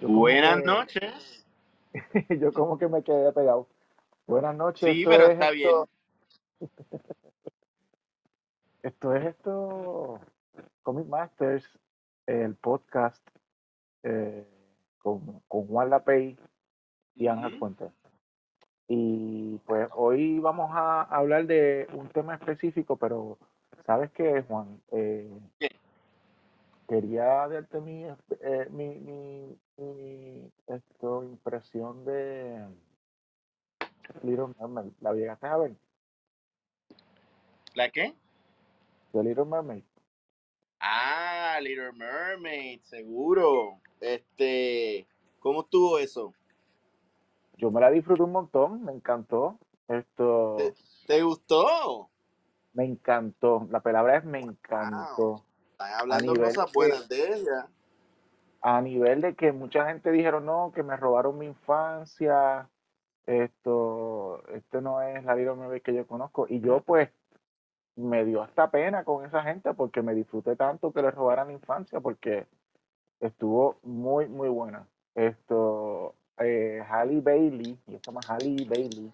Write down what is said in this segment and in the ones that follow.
Buenas noches. yo como que me quedé pegado. Buenas noches. Sí, pero es está bien. esto. Es esto. Comic Masters, el podcast eh, con, con Juan Lapey y Ángel. Fuentes. Y pues hoy vamos a hablar de un tema específico, pero ¿sabes qué, Juan? Eh. Quería darte mi, eh, mi, mi, mi, esto, impresión de Little Mermaid. ¿La llegaste a ver? ¿La qué? De Little Mermaid. Ah, Little Mermaid, seguro. Este, ¿cómo estuvo eso? Yo me la disfruté un montón, me encantó. Esto, ¿Te, te gustó? me encantó. La palabra es me encantó. Están hablando cosas buenas de ella. A nivel de que mucha gente dijeron, no, que me robaron mi infancia. Esto, este no es la Little Mermaid que yo conozco. Y yo, pues, me dio hasta pena con esa gente porque me disfruté tanto que le robaran la infancia porque estuvo muy, muy buena. Esto, eh, Halle Bailey, y se llama Halle Bailey.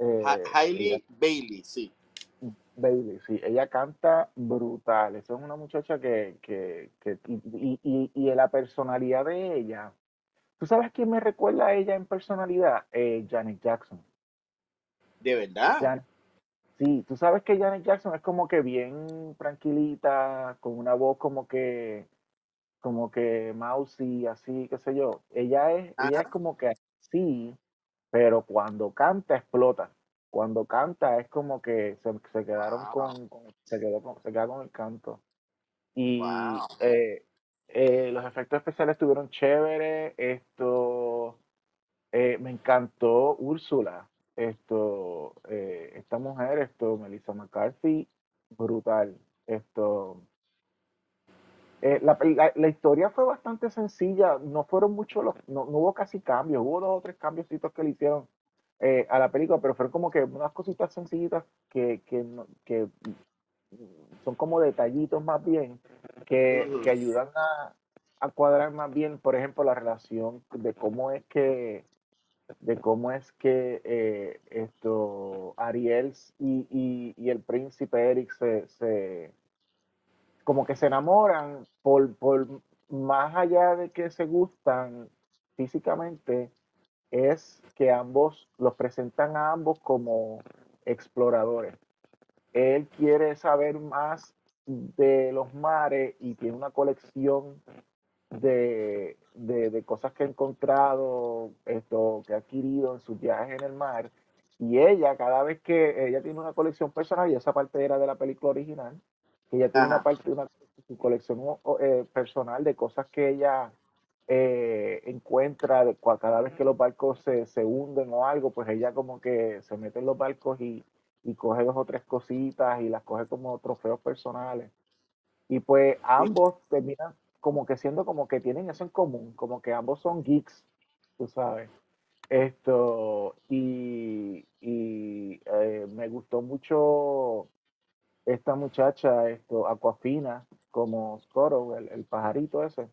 eh, Ha- Hailey ella- Bailey, sí. Bailey, sí, ella canta brutal. Esa es una muchacha que, que, que y, y, y, y la personalidad de ella. ¿Tú sabes quién me recuerda a ella en personalidad? Eh, Janet Jackson. ¿De verdad? Jan- sí, tú sabes que Janet Jackson es como que bien tranquilita, con una voz como que, como que mousy, así, qué sé yo. Ella es, ella es como que así, pero cuando canta explota. Cuando canta es como que se, se quedaron Wow. con, con- se quedó con, se queda con el canto. Y Wow. eh, eh, los efectos especiales estuvieron chéveres. Esto eh, me encantó Úrsula. Esto, esta mujer, esto, Melissa McCarthy, brutal. Esto, la, la- la historia fue bastante sencilla, no fueron muchos los, no, no hubo casi cambios, hubo dos o tres cambios que le hicieron eh, a la película, pero fueron como que unas cositas sencillitas que, que, que mm, son como detallitos más bien, que, que ayudan a, a cuadrar más bien, por ejemplo, la relación de cómo es que de cómo es que eh, esto Ariel y, y, y el príncipe Eric se, se como que se enamoran por, por más allá de que se gustan físicamente es que ambos los presentan a ambos como exploradores él quiere saber más de los mares y tiene una colección de, de, de cosas que ha encontrado, esto que ha adquirido en sus viajes en el mar. Y ella, cada vez que ella tiene una colección personal, y esa parte era de la película original, que ella tiene una parte, una, su colección eh, personal de cosas que ella eh, encuentra de cada vez que los barcos se, se hunden o algo, pues ella como que se mete en los barcos y, y coge dos o tres cositas y las coge como trofeos personales. Y pues ambos terminan como que siendo como que tienen eso en común, como que ambos son geeks, tú sabes. Esto, y, y eh, me gustó mucho esta muchacha, esto, Aquafina, como Scoro, el, el pajarito ese.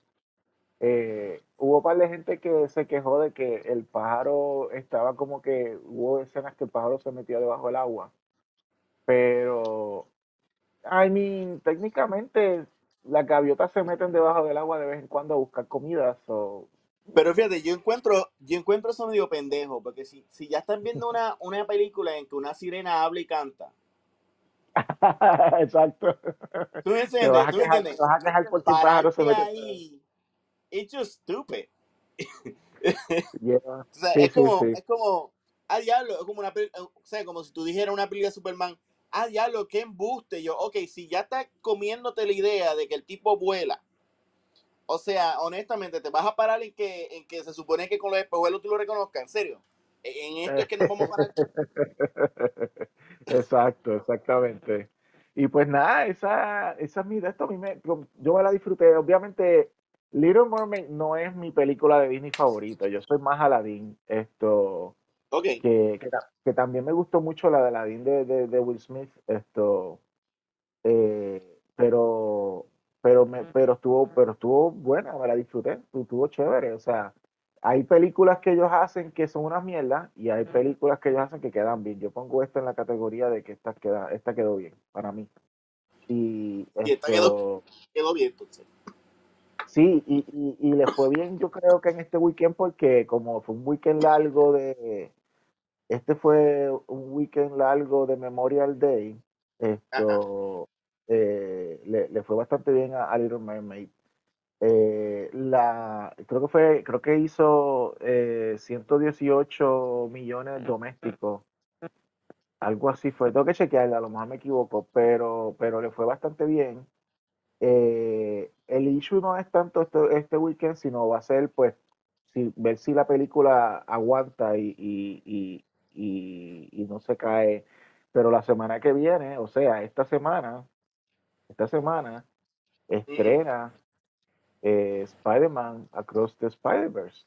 Eh, hubo un par de gente que se quejó de que el pájaro estaba como que, hubo escenas que el pájaro se metió debajo del agua. Pero, I mean, técnicamente las gaviotas se meten debajo del agua de vez en cuando a buscar comida, so, Pero fíjate, yo encuentro, yo encuentro eso medio pendejo, porque si, si ya están viendo una, una película en que una sirena habla y canta, Exacto. ¿tú me Te vas entiendes? a ¿Tú quejar, entiendes? te vas a quejar por pájaro se mete. ahí, it's just stupid. Yeah. O sea, Sí, es como, sí. es como, ah, diablo, es como una peli- o sea, como si tú dijeras una película de Superman, ah, diablo, qué embuste. Yo, ok, si ya estás comiéndote la idea de que el tipo vuela, o sea, honestamente, te vas a parar en que, en que se supone que con los espejuelos tú lo reconozcas, en serio. E, En esto es que nos vamos a parar. Exacto, exactamente. Y pues nada, esa, esa es mi de esto. A mí me, yo me la disfruté. Obviamente, Little Mermaid no es mi película de Disney favorita. Yo soy más Aladdin. Esto, Ok, que, que, ta- que también me gustó mucho la de Aladdin de, de, de Will Smith. Esto, eh, pero, pero me, pero estuvo, pero estuvo buena, me la disfruté, estuvo chévere, o sea, hay películas que ellos hacen que son una mierda y hay películas que ellos hacen que quedan bien. Yo pongo esta en la categoría de que esta queda, esta quedó bien para mí. Y, Y esta quedó, quedó bien, entonces. Sí, y, y, y, le fue bien, yo creo que en este weekend, porque como fue un weekend largo de. Este fue un weekend largo de Memorial Day. Esto eh, le, le, fue bastante bien a, a Little Mermaid. Eh, la, creo que fue, creo que hizo eh, 118 millones domésticos. Algo así fue. Tengo que chequearla, a lo mejor me equivoco, pero, pero le fue bastante bien. Eh, el issue no es tanto este, este, weekend, sino va a ser pues si, ver si la película aguanta y, y, y, y, no se cae. Pero la semana que viene, o sea, esta semana, esta semana, estrena eh, Spider-Man Across the Spider-Verse.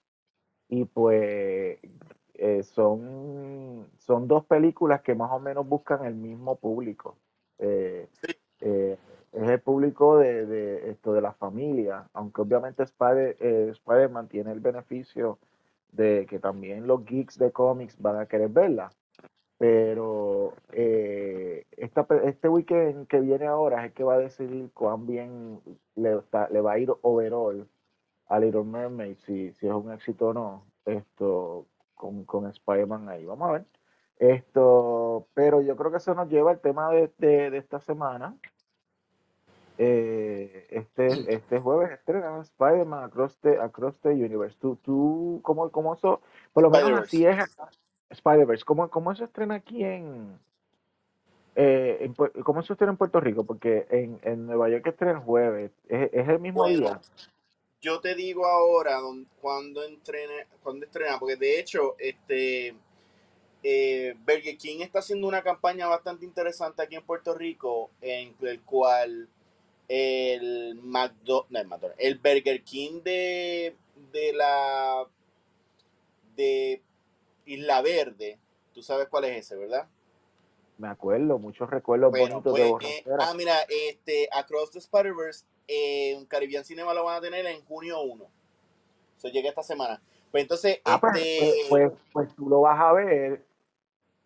Y pues eh, son, son dos películas que más o menos buscan el mismo público. Eh, eh es el público de, de, esto de la familia, aunque obviamente Spider, eh, Spider-Man tiene el beneficio de que también los geeks de cómics van a querer verla. Pero eh, esta, este weekend que viene ahora es el que va a decidir cuán bien le, le va a ir overall a Little Mermaid, si, si es un éxito o no, esto con, con Spider-Man ahí. Vamos a ver. Esto, pero yo creo que eso nos lleva al tema de, de, de esta semana, eh, este, este jueves estrena Spider-Man Across the, Across the Universe. ¿Tú, tú cómo, cómo eso, por lo menos así es Spider-Verse, ¿cómo, ¿cómo eso estrena aquí en, eh, en, ¿cómo se estrena en Puerto Rico? Porque en, en Nueva York estrena el jueves, ¿es, es el mismo bueno, día? Yo te digo ahora cuando entrene, cuando estrena, porque de hecho, este eh, Burger King está haciendo una campaña bastante interesante aquí en Puerto Rico, en el cual el McDonald's, no, el, McDonald's, el Burger King de, de la de Isla Verde, tú sabes cuál es ese, ¿verdad? Me acuerdo, muchos recuerdos bueno, bonitos pues, de eh, Ah, mira, este, Across the Spider-Verse, eh, en Caribbean Cinema lo van a tener en junio 1. Eso llega esta semana. Pues entonces, ah, este, pues, pues, pues, tú lo vas a ver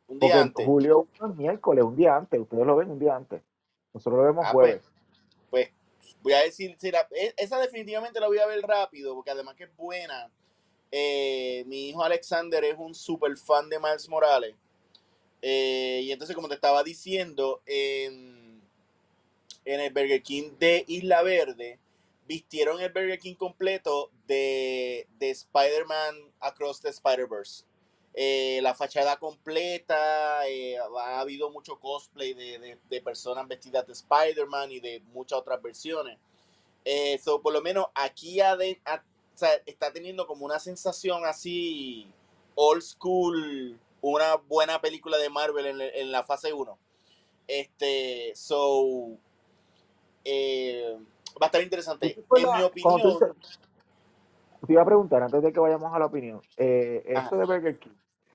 un día antes. Julio es miércoles, un día antes. Ustedes lo ven un día antes. Nosotros lo vemos Ah, jueves. Voy a decir, si la- e- esa definitivamente la voy a ver rápido, porque además que es buena. Eh, mi hijo Alexander es un super fan de Miles Morales. Eh, y entonces, como te estaba diciendo, en, en el Burger King de Isla Verde, vistieron el Burger King completo de, de Spider-Man Across the Spider-Verse. Eh, la fachada completa, eh, ha habido mucho cosplay de, de, de personas vestidas de Spider-Man y de muchas otras versiones. Eh, so, por lo menos aquí ade- a- o sea, está teniendo como una sensación así old school, una buena película de Marvel en, en la fase 1. Este, so, eh, va a estar interesante. En mi opinión, te iba a preguntar antes de que vayamos a la opinión, eh, esto de Burger King,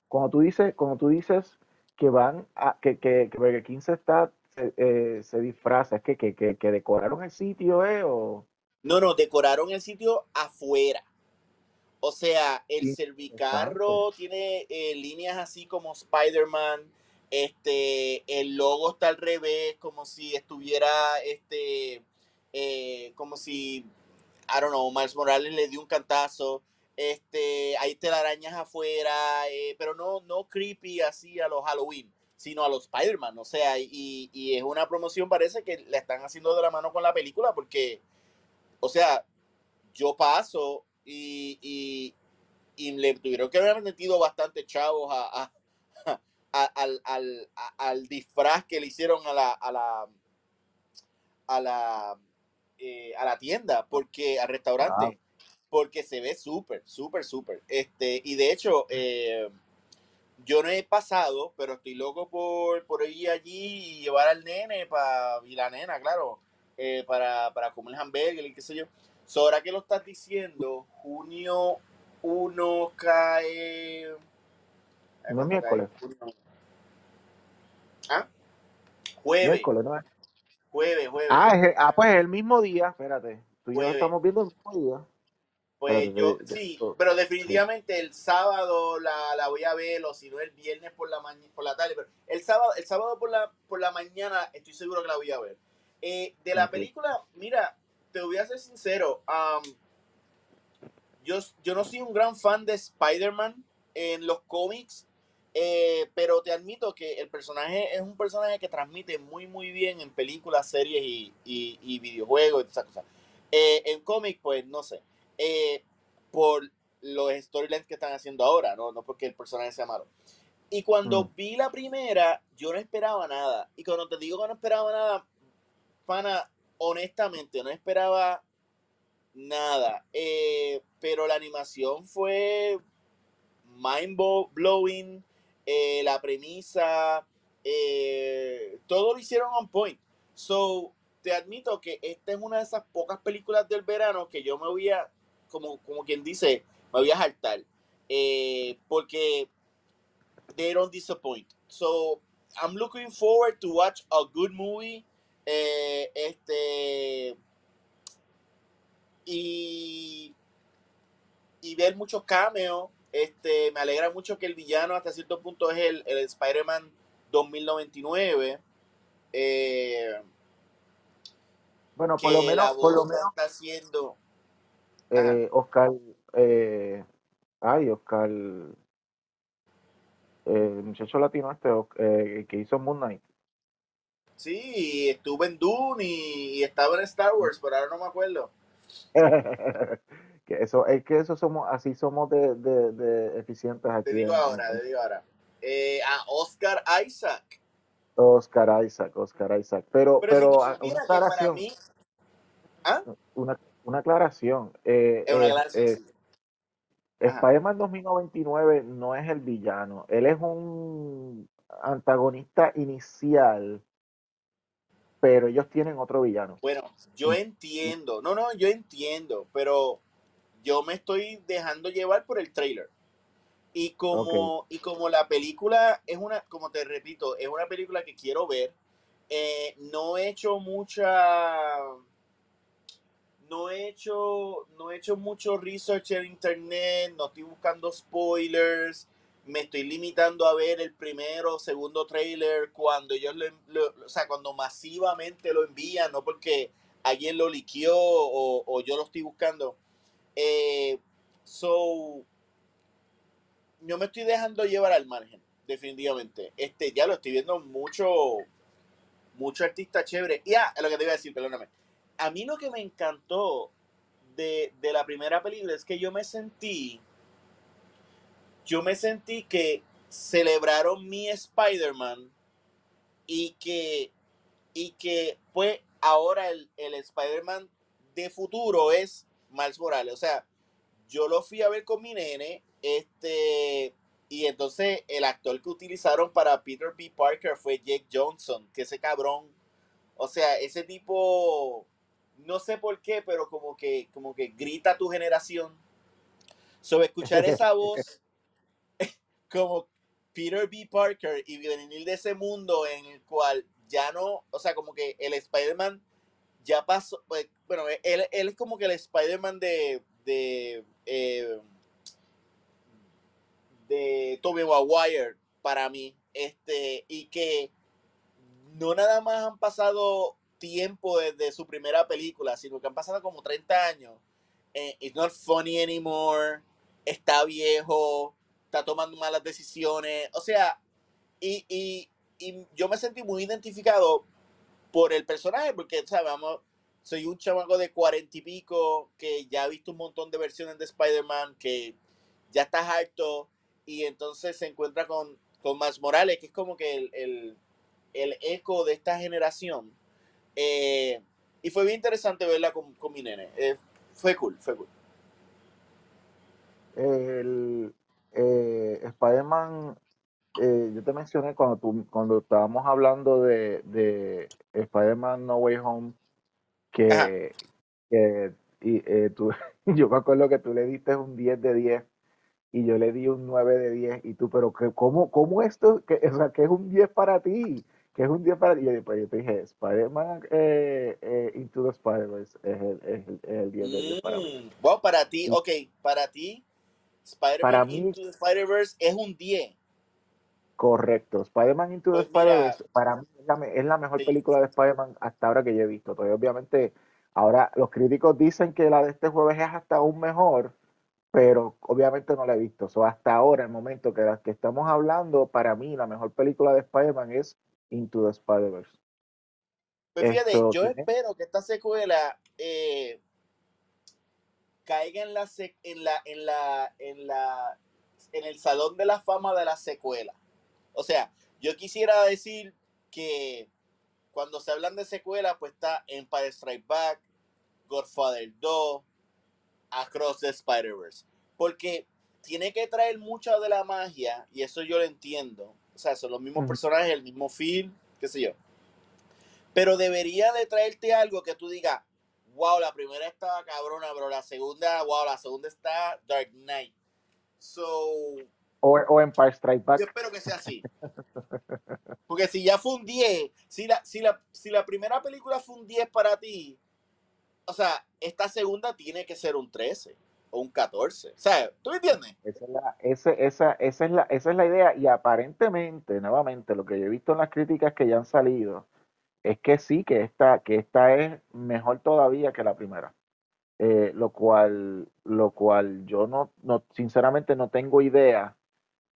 cuando tú dices, cuando tú dices que van a, que, que, que Burger King se está, se, eh, se disfraza, es que, que, que, que decoraron el sitio, eh, o no, no, decoraron el sitio afuera. O sea, el Sí, servicarro tiene eh, líneas así como Spider-Man. Este, el logo está al revés, como si estuviera, este, eh, como si, I don't know, Miles Morales le dio un cantazo. Este, hay telarañas afuera, eh, pero no, no creepy así a los Halloween, sino a los Spider-Man. O sea, y, y es una promoción, parece que la están haciendo de la mano con la película, porque, o sea, yo paso y, y, le tuvieron que haber metido bastante chavos a, a- al, al, al disfraz que le hicieron a la a la a la, eh, a la tienda porque al restaurante Wow. Porque se ve súper súper súper este y de hecho eh, yo no he pasado pero estoy loco por, por ir allí y llevar al nene pa, y la nena claro eh, para, para comer hamburger y qué sé yo So, ahora que lo estás diciendo, junio 1 cae. Ay, No es miércoles. ¿Ah? Jueves. miércoles, ¿no es? Jueves, jueves. Ah, es ah, pues es el mismo día, espérate. Tú y yo lo estamos viendo el mismo día. Pues yo, sí, pero definitivamente el sábado la, la voy a ver, o si no el viernes por la mañana, por la tarde, pero el sábado, el sábado por la, por la mañana estoy seguro que la voy a ver. Eh, de la película, mira, te voy a ser sincero, am, yo, yo no soy un gran fan de Spider-Man en los cómics, eh, pero te admito que el personaje es un personaje que transmite muy, muy bien en películas, series y, y- y videojuegos y todas esas cosas. Eh, en cómics, pues no sé. Eh, por los storylines que están haciendo ahora, ¿no? No porque el personaje sea malo. Y cuando Mm. vi la primera, yo no esperaba nada. Y cuando te digo que no esperaba nada, pana, honestamente, no esperaba nada. Eh, pero la animación fue mind blowing. eh, la premisa, eh, todo lo hicieron on point. So, te admito que esta es una de esas pocas películas del verano que yo me voy a, como, como quien dice, me voy a saltar. Eh, porque they don't disappoint. So, I'm looking forward to watch a good movie. Eh, este. Y. Y ver muchos cameos. Este, me alegra mucho que el villano hasta cierto punto es el, el Spider-Man 2099. Eh, Bueno, por lo menos, por lo menos, está haciendo. Ajá. eh, Oscar, eh, ay, Oscar, eh, el muchacho latino este eh, que hizo Moon Knight. Sí, estuve en Dune y, y estaba en Star Wars, pero ahora no me acuerdo. que eso, es que eso somos, así somos de, de, de eficientes Te aquí digo en, ahora, en- te digo ahora. Eh, a Oscar Isaac. Oscar Isaac, Oscar Isaac. Pero, Pero si pero tú ah, una supieras que para aclaración, mí. ¿Ah? una, una aclaración. eh, Es una eh, aclaración, eh. Spider-Man 2099 no es el villano, él es un antagonista inicial, pero ellos tienen otro villano. Bueno, yo entiendo. No, no, yo entiendo. Pero yo me estoy dejando llevar por el trailer. Y como, y como la película es una, como te repito, es una película que quiero ver, eh, no he hecho mucha, no he hecho, no he hecho mucho research en internet, no estoy buscando spoilers, me estoy limitando a ver el primero segundo trailer cuando ellos lo, lo- o sea, cuando masivamente lo envían, no porque alguien lo liqueó o, o yo lo estoy buscando. Eh, so, yo me estoy dejando llevar al margen, definitivamente. Este, ya lo estoy viendo mucho, mucho artista chévere. Y ah, es lo que te iba a decir, perdóname. A mí lo que me encantó de, de la primera película es que yo me sentí, yo me sentí que celebraron mi Spider-Man y que, y que pues ahora el, el Spider-Man de futuro es Miles Morales. O sea, yo lo fui a ver con mi nene, este, y entonces el actor que utilizaron para Peter B. Parker fue Jake Johnson, que ese cabrón, o sea, ese tipo, no sé por qué, pero como que, como que grita tu generación. Sobre escuchar esa voz como Peter B. Parker y venir de ese mundo en el cual ya no, o sea, como que el Spider-Man ya pasó, pues, bueno, él, él es como que el Spider-Man de, de, eh, de Tobey Maguire para mí, este, y que no nada más han pasado tiempo desde su primera película, sino que han pasado como 30 años. Eh, it's not funny anymore, está viejo, está tomando malas decisiones, o sea, y, y, y yo me sentí muy identificado por el personaje, porque, ¿sabes? Vamos, soy un chamaco de cuarenta y pico que ya ha visto un montón de versiones de Spider-Man, que ya está harto, y entonces se encuentra con, con Miles Morales, que es como que el, el, el eco de esta generación. Eh, y fue bien interesante verla con, con mi nene. Eh, fue cool, fue cool. El eh, Spider-Man, yo te mencioné cuando, tú, cuando estábamos hablando de, de Spider-Man No Way Home, que, que y, eh, tú, yo me acuerdo que tú le diste un 10 de 10 y yo le di un 9 de 10 y tú, pero que, ¿cómo, cómo esto, que, o sea, que es un 10 para ti? Que es un día para ti. Y yo te dije, Spider-Man eh, eh, Into the Spider-Verse es el, es, el, es el 10 de 10 para mí. Mm, Bueno, para ti, ok, para ti, Spider-Man mí- Into the Spider-Verse es un 10. Correcto. Spider-Man Into the Pues Spider-Verse para mí es la, me- es la mejor Sí. película de Spider-Man hasta ahora que yo he visto. Todavía obviamente ahora los críticos dicen que la de este jueves es hasta aún mejor, pero obviamente no la he visto. So, hasta ahora, el momento que que estamos hablando, para mí la mejor película de Spider-Man es Into the Spider-Verse. Pues fíjate, Esto yo tiene- espero que esta secuela eh, caiga en la, sec- en la, en la, en la, en el salón de la fama de la secuela. O sea, yo quisiera decir que cuando se hablan de secuela, pues está Empire Strike Back, Godfather 2, Across the Spider-Verse. Porque tiene que traer mucha de la magia, y eso yo lo entiendo. O sea, son los mismos Ujú. personajes, el mismo feel, qué sé yo. Pero debería de traerte algo que tú digas, wow, la primera estaba cabrona, pero la segunda, wow, la segunda está Dark Knight. So, O, o Empire Strike Back. yo espero que sea así. Porque si ya fue un 10, si la, si la, si la primera película fue un 10 para ti, o sea, esta segunda tiene que ser un 13 o un 14. O sea, ¿tú me entiendes? Esa es, la, ese- esa, esa, es la, esa es la idea y aparentemente, nuevamente, lo que yo he visto en las críticas que ya han salido es que sí, que esta, que esta es mejor todavía que la primera. Eh, lo cual, lo cual yo no, no, sinceramente no tengo idea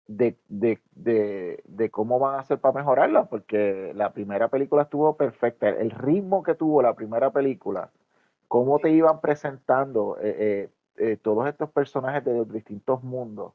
de, de, de, de cómo van a hacer para mejorarla, porque la primera película estuvo perfecta. El ritmo que tuvo la primera película, cómo te iban presentando eh, eh, eh, todos estos personajes de los distintos mundos,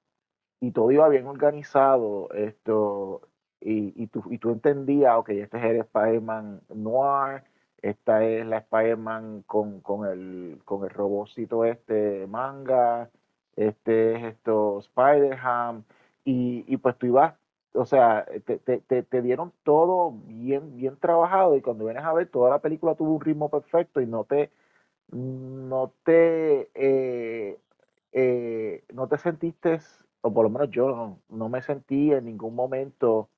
y todo iba bien organizado, esto, y, y, tú, y tú entendías, ok, este es el Spider-Man Noir, esta es la Spider-Man con, con, el, con el robocito este manga, este es esto Spider-Ham, y, y pues tú ibas, o sea, te, te, te, te dieron todo bien, bien trabajado, y cuando vienes a ver, toda la película tuvo un ritmo perfecto y no te, no te, eh, eh, no te sentiste, o por lo menos yo no, no me sentí en ningún momento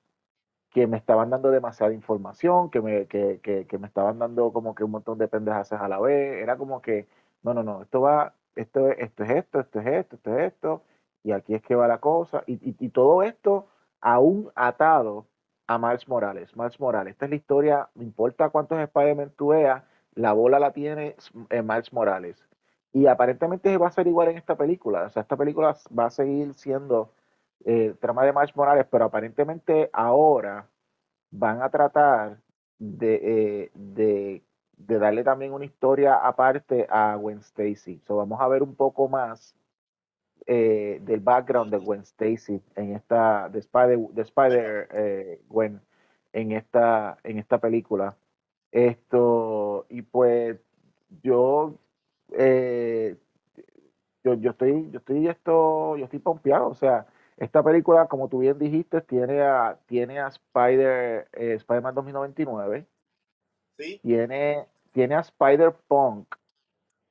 que me estaban dando demasiada información, que me, que, que, que me estaban dando como que un montón de pendejas a la vez. Era como que, no, no, no, esto va, esto, es- esto es esto, esto es esto, esto es esto, y aquí es que va la cosa. Y, y, y todo esto aún atado a Miles Morales. Miles Morales, esta es la historia, no importa cuántos Spider-Man tú veas, la bola la tiene eh, Miles Morales. Y aparentemente va a ser igual en esta película. O sea, esta película va a seguir siendo eh, trama de Miles Morales, pero aparentemente ahora van a tratar de, eh, de, darle también una historia aparte a Gwen Stacy. So, vamos a ver un poco más del background de Gwen Stacy en esta, de Spider, de Spider Gwen en esta, en esta película. Esto, y pues yo, eh, yo, yo estoy, yo estoy esto, yo estoy pompeado, o sea, esta película, como tú bien dijiste, tiene a, tiene a Spider, eh, Spider-Man 2099, Sí. tiene, tiene a Spider-Punk,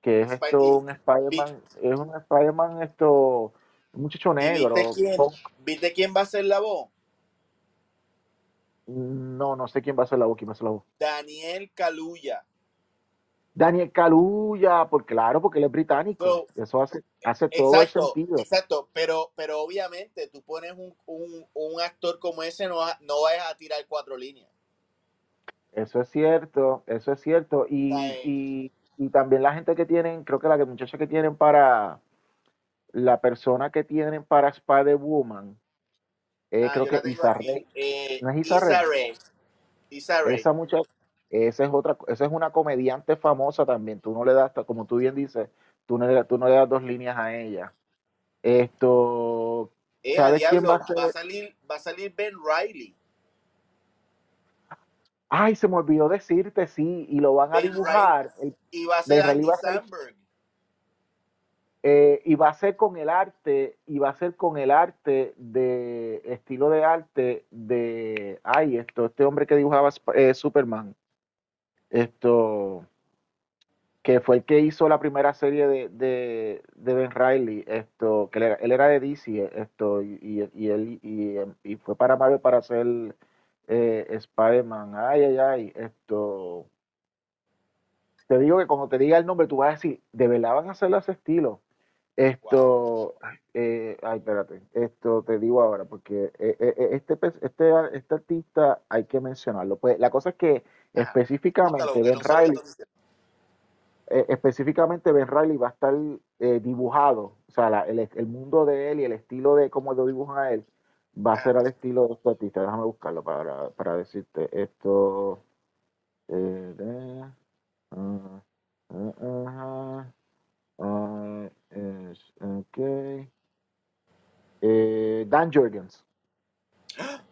que es Spidey. esto, un Spider-Man, es un Spider-Man esto, un muchacho ¿Y negro, viste quién, viste quién va a ser la voz? No, no sé quién va a ser la voz, quién va a ser la voz. Daniel Kaluuya. Daniel Kaluuya, por claro, porque él es británico. So, Eso hace, hace todo el sentido. exacto, pero, pero obviamente tú pones un, un, un actor como ese, no, no vayas a tirar cuatro líneas. Eso es cierto, eso es cierto. Y, y, y también la gente que tienen, creo que la que muchacha que tienen para, la persona que tienen para Spider-Woman, eh, Ah, creo que. Rae, Eh, ¿no es. Issa Rae. Esa muchacha, esa es otra, esa es una comediante famosa también. Tú no le das, como tú bien dices, tú no le, tú no le das dos líneas a ella. Esto, Eh, a ¿sabes quién diablo, va a va ser? a salir, va a salir Ben Riley. Ay, se me olvidó decirte, sí, y lo van a Ben Riley. dibujar. el- Y va a ser Andy va a Samberg. Eh, y va a ser con el arte, y va a ser con el arte de, estilo de arte de, ay, esto, este hombre que dibujaba eh, Superman, esto, que fue el que hizo la primera serie de, de, Ben Riley, esto, que él era, de DC, esto, y, y, él, y, y fue para Marvel para hacer eh, Spider-Man. Ay, ay, ay, esto. Te digo que cuando te diga el nombre, tú vas a decir, ¿de verdad van a hacerlo ese estilo? Esto, eh, ay, espérate, esto te digo ahora, porque eh, eh, este, este, este artista hay que mencionarlo. Pues la cosa es que específicamente Ben Riley, específicamente Ben Riley va a estar dibujado, o sea, el, mundo de él y el estilo de cómo lo dibujan a él va a ser al estilo de este artista. Déjame buscarlo para, para decirte esto. Uh, uh, uh, okay. Eh, Dan Jurgens.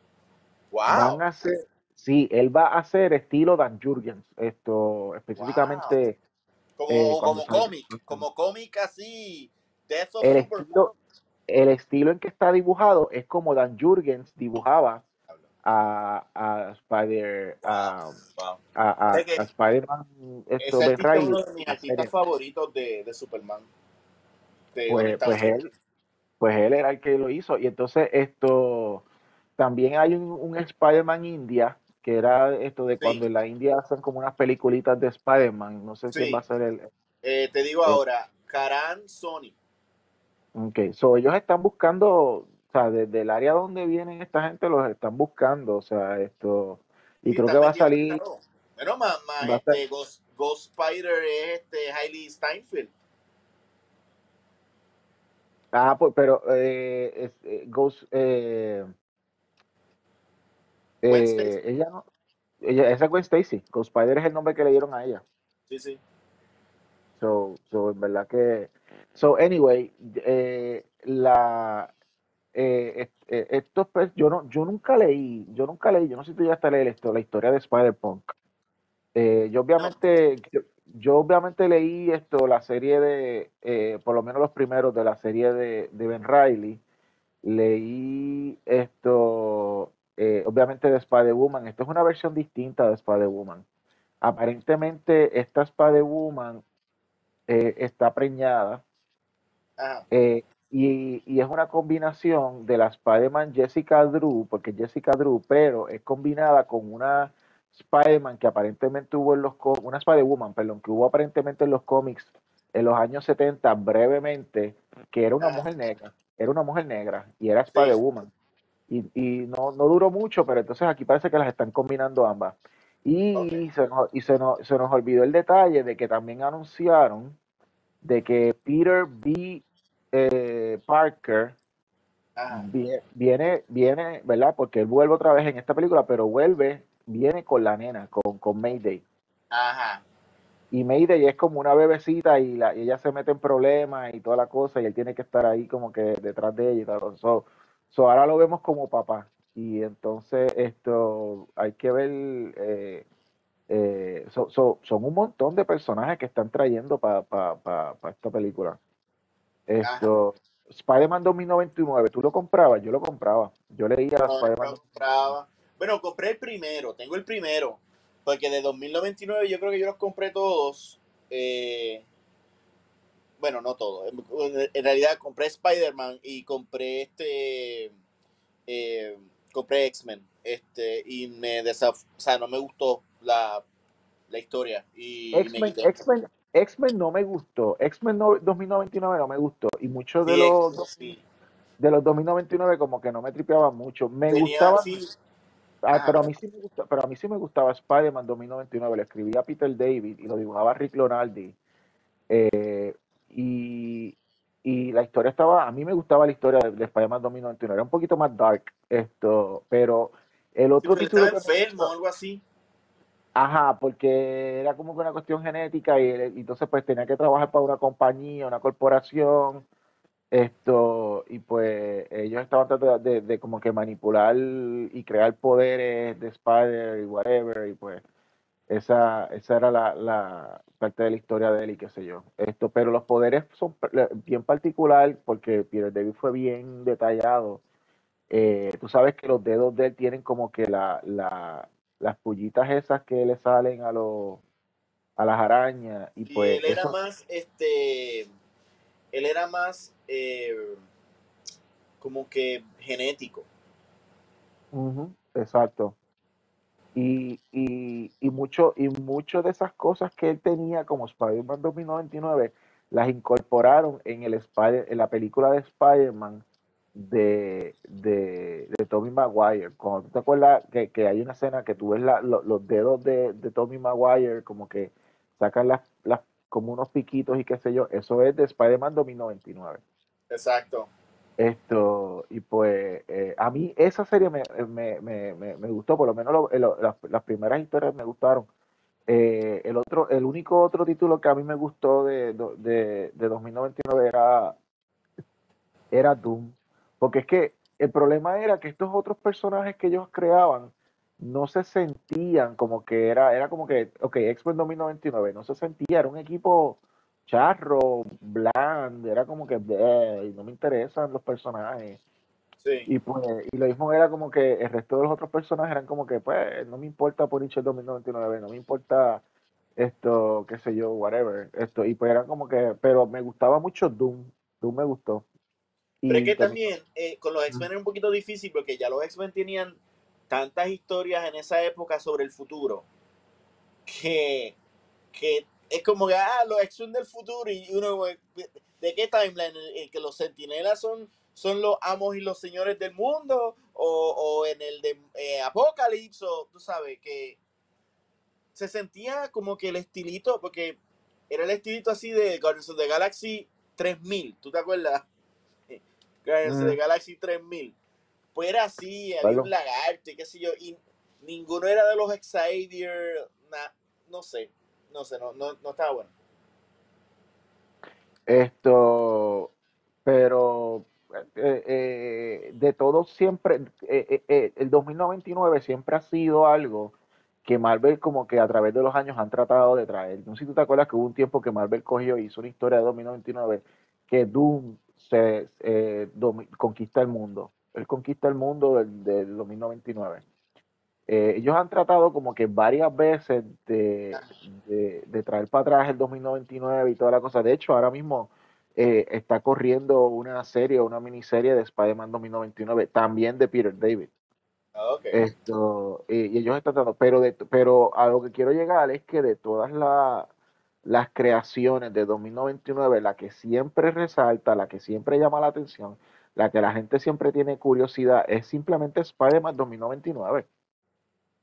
Wow. Van a hacer, sí, él va a hacer estilo Dan Jurgens. Esto específicamente. Como, eh, como cómic, como cómic así. el, estilo, el estilo en que está dibujado es como Dan Jurgens dibujaba a, a Spider a, a, a, Spider-Man esto de Riley. uno de mis artistas favoritos de, de Superman. Pues, pues él pues él era el que lo hizo. Y entonces esto también hay un, un Spider-Man India que era esto de cuando en la India hacen como unas peliculitas de Spider-Man. No sé si va a ser el eh, te digo ahora Karan Sony. Ok, so ellos están buscando sea, desde el área donde vienen esta gente los están buscando, o sea, esto, y, creo que va a salir... Bueno, más, este, Ghost, Spider es este Hailey Steinfeld. Ah, pues, pero eh, eh, Ghost, eh, eh, ella no, ella, esa es Gwen Stacy, Ghost Spider es el nombre que le dieron a ella. Sí, sí. So, so en verdad que, so anyway, la, estos pues, yo no, yo nunca leí, yo nunca leí, yo no sé si tú ya está leer esto, la historia de Spider-Punk. Eh, yo obviamente, yo, obviamente leí esto, la serie de, por lo menos los primeros de la serie de, Ben Riley. Leí esto, obviamente de Spider-Woman. Esto es una versión distinta de Spider-Woman. Aparentemente, esta Spider-Woman está preñada. Y, es una combinación de la Spider-Man Jessica Drew, porque Jessica Drew, pero es combinada con una Spider-Man que aparentemente hubo en los una Spider-Woman, perdón, que hubo aparentemente en los cómics en los años 70 brevemente, que era una mujer negra, era una mujer negra y era Spider-Woman. Y, y no, no, duró mucho, pero entonces aquí parece que las están combinando ambas. Y, se, nos, y se, nos, se nos olvidó el detalle de que también anunciaron de que Peter B. Eh, Parker viene, viene, ¿verdad? Porque él vuelve otra vez en esta película, pero vuelve, viene con la nena, con, con Mayday. Ajá. Y Mayday es como una bebecita y, la, ella se mete en problemas y toda la cosa y él tiene que estar ahí como que detrás de ella y tal. So, ahora lo vemos como papá. Y entonces esto hay que ver, eh, eh, son un montón de personajes que están trayendo para esta película. Esto, Spider-Man 2099, ¿tú lo comprabas? Yo lo compraba. Yo leía no, Spider-Man. compraba. Bueno, compré el primero, tengo el primero. Porque de 2099 yo creo que yo los compré todos. Eh, bueno, no todos. En realidad compré Spider-Man y compré este. Eh, compré X-Men. Este, y me desaf o sea, no me gustó la, la historia. Y X-Men X-Men no me gustó. X-Men 2099 no me gustó. Y muchos de los de los 2099 como que no me tripeaban mucho. Me gustaba. Ah, pero a mí sí me gustaba, pero a mí sí me gustaba Spider-Man 2099. Lo escribía Peter David y lo dibujaba Rick Lonaldi. Eh, y, y, la historia estaba, a mí me gustaba la historia de, Spider-Man 2099. Era un poquito más dark esto, pero el otro título. enfermo o algo así. Ajá, porque era como que una cuestión genética y, entonces pues tenía que trabajar para una compañía, una corporación, esto, y pues ellos estaban tratando de, como que manipular y crear poderes de Spider y whatever, y pues esa, esa era la, parte de la historia de él y qué sé yo. Esto, pero los poderes son bien particular porque Peter David fue bien detallado. Eh, tú sabes que los dedos de él tienen como que la, la, las pullitas esas que le salen a los a las arañas y pues él era más este él era más eh, como que genético exacto Y, y, y, mucho, y mucho de esas cosas que él tenía como Spider-Man 2099 las incorporaron en, el Spider, en la película de Spider-Man de, de, de, Tommy Maguire. Cuando te acuerdas que, que hay una escena que tú ves los dedos de, de, Tommy Maguire como que sacan las, las como unos piquitos y qué sé yo, eso es de Spider-Man 2099. Exacto. Esto, y pues eh, a mí esa serie me, me, me, me, gustó, por lo menos lo, lo, las, las, primeras historias me gustaron. Eh, el otro, el único otro título que a mí me gustó de, de, de 2099 era, era Doom. Porque es que el problema era que estos otros personajes que ellos creaban no se sentían como que era, era como que, ok, X-Men 2099, no se sentía, era un equipo charro, bland, era como que, no me interesan los personajes. Sí. Y pues, y lo mismo era como que el resto de los otros personajes eran como que, pues, no me importa por el 2099, no me importa esto, qué sé yo, whatever, esto, y pues eran como que, pero me gustaba mucho Doom, Doom me gustó. Pero es que también eh, con los X-Men era un poquito difícil porque ya los X-Men tenían tantas historias en esa época sobre el futuro que, que es como que, ah, los X-Men del futuro y uno, ¿de qué timeline? ¿El, que los sentinelas son, son los amos y los señores del mundo? ¿O, o en el de eh, Apocalypse? O tú sabes, que se sentía como que el estilito, porque era el estilito así de Guardians of the Galaxy 3000, ¿tú te acuerdas? Guardians of the Galaxy 3000. Pues era así, había un lagarto y qué sé yo, y ninguno era de los Xavier, no sé no sé, no, no, no estaba bueno. Esto, pero eh, eh, de todo siempre, eh, el 2099 siempre ha sido algo que Marvel como que a través de los años han tratado de traer. No sé si tú te acuerdas que hubo un tiempo que Marvel cogió y hizo una historia de 2099 que Doom se conquista el mundo. Él conquista el mundo del, del 2099. Eh, ellos han tratado como que varias veces de, de, traer para atrás el 2099 y toda la cosa. De hecho, ahora mismo eh, está corriendo una serie, una miniserie de Spider-Man 2099, también de Peter David. Ah, okay. Esto, y ellos están tratando, pero, de, pero a lo que quiero llegar es que de todas las creaciones de 2099, la que siempre resalta, la que siempre llama la atención, la que la gente siempre tiene curiosidad, es simplemente Spider-Man 2099.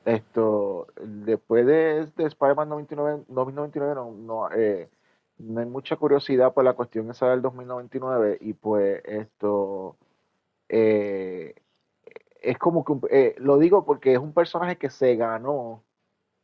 Esto, después de, de Spider-Man 2099, no, eh, no hay mucha curiosidad por la cuestión esa del 2099 y pues esto eh, es como que, eh, lo digo porque es un personaje que se ganó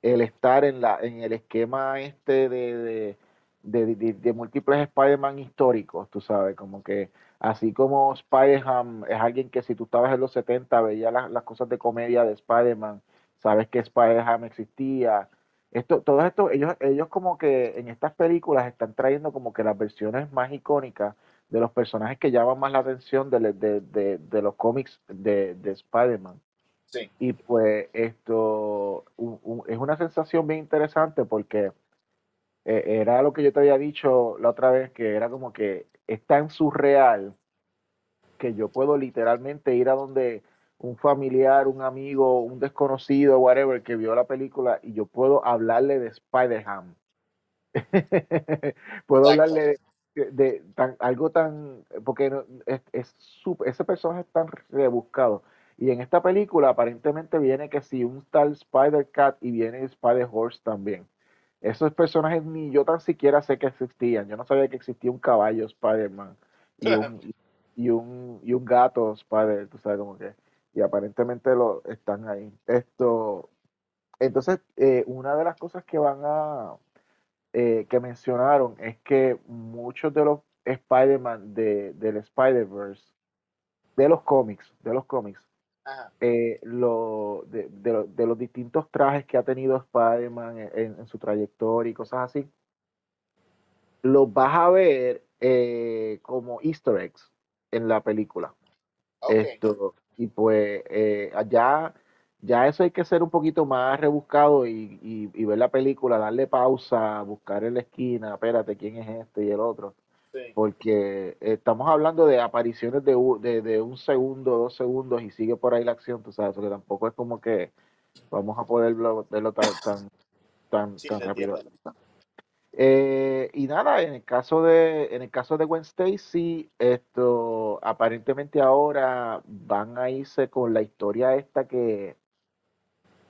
el estar en, la, en el esquema este de, de, múltiples Spider-Man históricos, tú sabes, como que así como Spider-Man es alguien que si tú estabas en los 70 veía las cosas de comedia de Spider-Man, sabes que Spider-Man existía. Esto, todo esto, ellos, ellos como que en estas películas están trayendo como que las versiones más icónicas de los personajes que llaman más la atención de, de, de, los cómics de, de Spider-Man. Sí. Y pues esto es una sensación bien interesante porque eh, era lo que yo te había dicho la otra vez, que era como que es tan surreal que yo puedo literalmente ir a donde un familiar, un amigo, un desconocido, whatever, que vio la película y yo puedo hablarle de Spider-Ham. puedo hablarle de, algo tan, porque es, es ese personaje es tan rebuscado. Y en esta película aparentemente viene que si un tal Spider-Cat y viene Spider-Horse también. Esos personajes ni yo tan siquiera sé que existían. Yo no sabía que existía un caballo Spider-Man y un, y, un, y un gato Spider, tú sabes como que y aparentemente lo están ahí. Esto, entonces, eh, una de las cosas que van a, eh, que mencionaron es que muchos de los Spider-Man de, del Spider-Verse, de los cómics, de los cómics, eh, lo, de, de, los distintos trajes que ha tenido Spider-Man en, su trayectoria y cosas así, los vas a ver como easter eggs en la película. Esto, y pues eh, allá ya eso hay que ser un poquito más rebuscado y, y, ver la película, darle pausa, buscar en la esquina, espérate, quién es este y el otro. Porque estamos hablando de apariciones de, de, de, un segundo, dos segundos y sigue por ahí la acción, tú sabes, que tampoco es como que vamos a poder verlo, tan, tan, tan, Sí, tan te rápido. Eh, y nada, en el caso de, en el caso de Gwen Stacy, esto aparentemente ahora van a irse con la historia esta que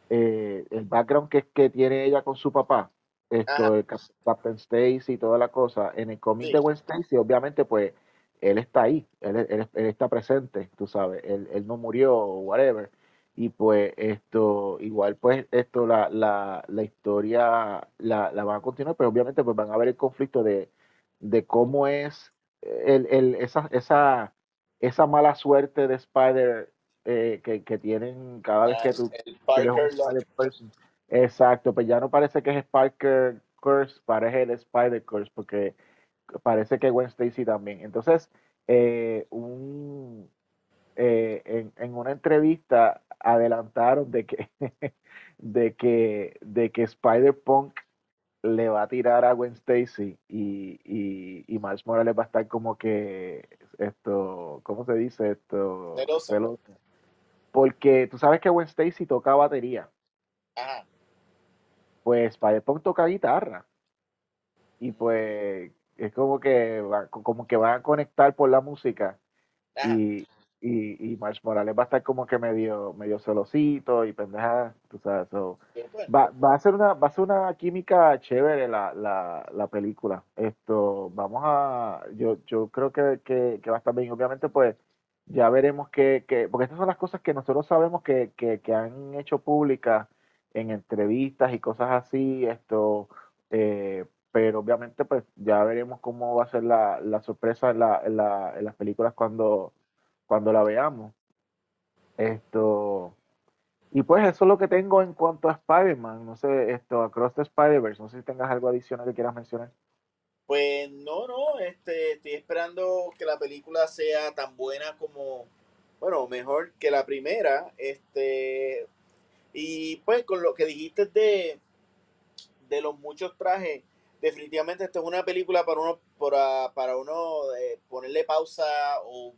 eh, el background que, que tiene ella con su papá, esto, el Cap- Captain Stacy y toda la cosa. En el cómic sí, de Gwen Stacy, obviamente, pues él está ahí, él, él- él está presente, tú sabes, él, él no murió o whatever. Y pues esto, igual pues esto, la, la, la historia la, la van a continuar, pero obviamente pues van a ver el conflicto de, de cómo es el, el, esa, esa, esa mala suerte de Spider eh, que, que tienen cada vez ah, que tú el Parker. Exacto, pues ya no parece que es Spider Curse, parece el Spider Curse, porque parece que Gwen Stacy también. Entonces, eh, un, eh, en, en una entrevista adelantaron de que, de que, de que Spider-Punk le va a tirar a Gwen Stacy y, y, y Miles Morales va a estar como que esto, ¿cómo se dice esto? Celoso. Celoso. Porque tú sabes que Gwen Stacy toca batería, Ajá. Pues Spider-Punk toca guitarra y pues es como que va- como que van a conectar por la música Ajá. y, y, y Miles Morales va a estar como que medio, medio celosito y pendeja, tú sabes, so. Va, va a ser una, va a ser una química chévere la, la, la película. Esto, vamos a, yo, yo creo que, que, que va a estar bien. Obviamente, pues, ya veremos que, que, porque estas son las cosas que nosotros sabemos que, que, que han hecho públicas en entrevistas y cosas así, esto, eh, pero obviamente, pues, ya veremos cómo va a ser la, la sorpresa en la, en la, en las películas cuando, cuando la veamos. Esto, y pues eso es lo que tengo en cuanto a Spider-Man. No sé, esto, Across the Spider-Verse. No sé si tengas algo adicional que quieras mencionar. Pues no, no, este, estoy esperando que la película sea tan buena como, bueno, mejor que la primera, este, y pues con lo que dijiste de, de los muchos trajes, definitivamente esto es una película para uno, para, para uno eh, ponerle pausa o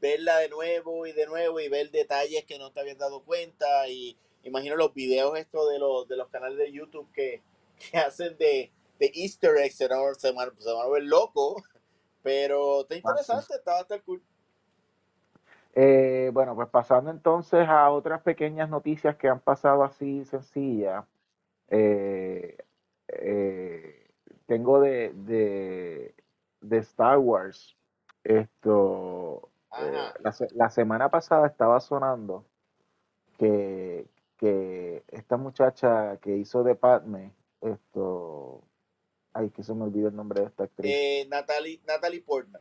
verla de nuevo y de nuevo y ver detalles que no te habías dado cuenta y imagino los videos estos de los, de los canales de YouTube que, que hacen de, de easter eggs, se van, se van- se van a ver locos, pero está interesante, está bastante cool. Eh, bueno, pues pasando entonces a otras pequeñas noticias que han pasado así sencillas. Eh, eh, tengo de, de, de Star Wars. Esto, eh, la, la semana pasada estaba sonando que, que esta muchacha que hizo de Padme, esto, ay, que se me olvidó el nombre de esta actriz. Eh, Natalie, Natalie Portman.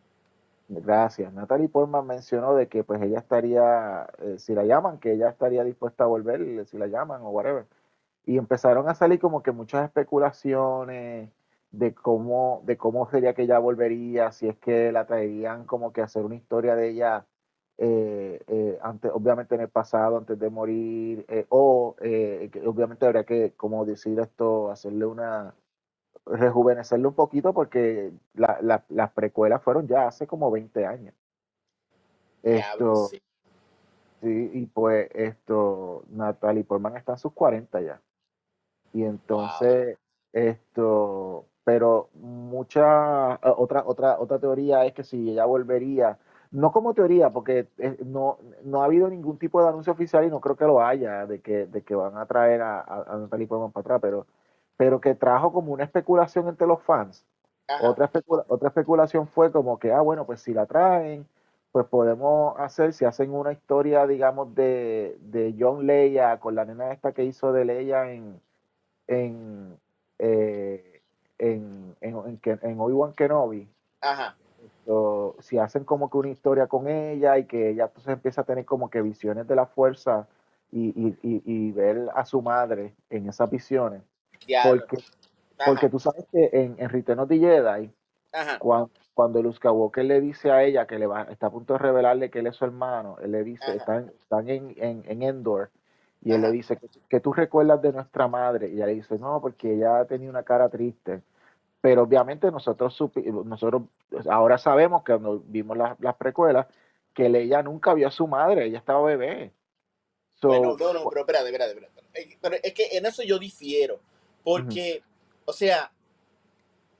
Gracias. Natalie Portman mencionó de que pues ella estaría, eh, si la llaman, que ella estaría dispuesta a volver, eh, si la llaman o whatever. Y empezaron a salir como que muchas especulaciones de cómo, de cómo sería que ella volvería, si es que la traerían como que a hacer una historia de ella, eh, antes, obviamente en el pasado, antes de morir, o que obviamente habría que, como decir esto, hacerle una, rejuvenecerle un poquito porque la- la- las precuelas fueron ya hace como 20 años. Esto, sí. sí, y pues esto, Natalie Portman está en sus 40 ya. Y entonces, esto, pero mucha, otra, otra, otra teoría es que si ella volvería, no como teoría, porque eh, no, no ha habido ningún tipo de anuncio oficial y no creo que lo haya, de que, de que van a traer a, a, a Natalie Portman para atrás, pero, pero que trajo como una especulación entre los fans. Ajá. Otra, especula- otra especulación fue como que, ah, bueno, pues si la traen, pues podemos hacer, si hacen una historia, digamos, de, de John Leia con la nena esta que hizo de Leia en, en, eh, en, en, en, Obi-Wan Kenobi, Ajá. si hacen como que una historia con ella y que ella entonces empieza a tener como que visiones de la fuerza y, y, y, y ver a su madre en esas visiones. Diablo. Porque, Ajá. porque tú sabes que en, en Return of the Jedi, Ajá. cuando, cuando Luke Skywalker le dice a ella que le va, está a punto de revelarle que él es su hermano, él le dice, Ajá. están, están en, en, en Endor, y él le dice, que que tú recuerdas de nuestra madre? Y ella le dice, no, porque ella tenía una cara triste. Pero obviamente nosotros, nosotros ahora sabemos que cuando vimos las, las precuelas, que ella nunca vio a su madre, ella estaba bebé. Bueno, no, no, pero espérate, espérate, espérate. Pero es que en eso yo difiero. Porque, o sea,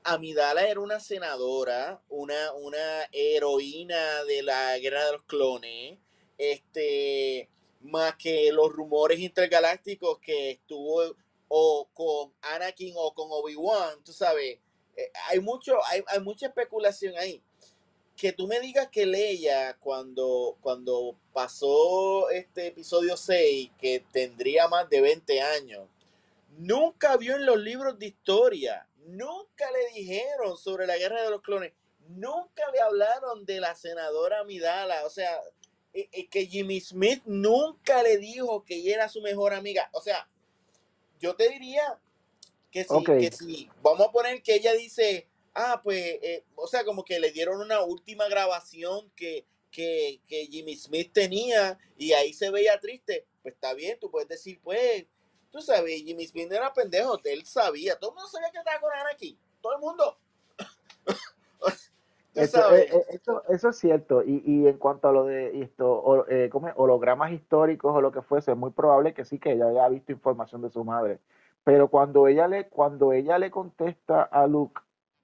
Amidala era una senadora, una, una heroína de la guerra de los clones, este, más que los rumores intergalácticos que estuvo o con Anakin o con Obi-Wan, tú sabes, eh, hay mucho, hay, hay mucha especulación ahí. Que tú me digas que Leia, cuando, cuando pasó este episodio 6, que tendría más de 20 años, nunca vio en los libros de historia, nunca le dijeron sobre la guerra de los clones, nunca le hablaron de la senadora Amidala, o sea, eh, eh, que Jimmy Smith nunca le dijo que ella era su mejor amiga, o sea, yo te diría que sí, que sí, vamos a poner que ella dice, ah, pues, eh, o sea, como que le dieron una última grabación que, que, que Jimmy Smith tenía y ahí se veía triste, pues está bien, tú puedes decir, pues, tú sabes, Jimmy Smith era pendejo, él sabía, todo el mundo sabía que estaba con Anakin, todo el mundo. Eso, eh, eh, eso, eso es cierto. Y, y en cuanto a lo de esto, o- eh, ¿cómo es? hologramas históricos o lo que fuese, es muy probable que sí, que ella haya visto información de su madre. Pero cuando ella le, cuando ella le contesta a Luke,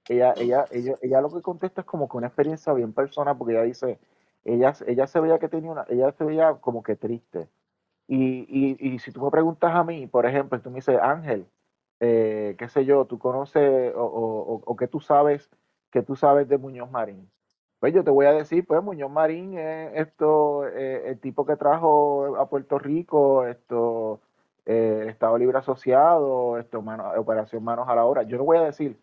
ella, ella, ella, ella lo que contesta es como que una experiencia bien personal, porque ella dice, ella, ella se veía que tenía una, ella se veía como que triste. Y, y, y si tú me preguntas a mí, por ejemplo, tú me dices, Ángel, eh, qué sé yo, tú conoces o, o, o, que tú sabes, que tú sabes de Muñoz Marín. Pues yo te voy a decir, pues Muñoz Marín es esto, eh, el tipo que trajo a Puerto Rico, esto, eh, Estado Libre Asociado, esto, mano- Operación Manos a la Obra. Yo no voy a decir,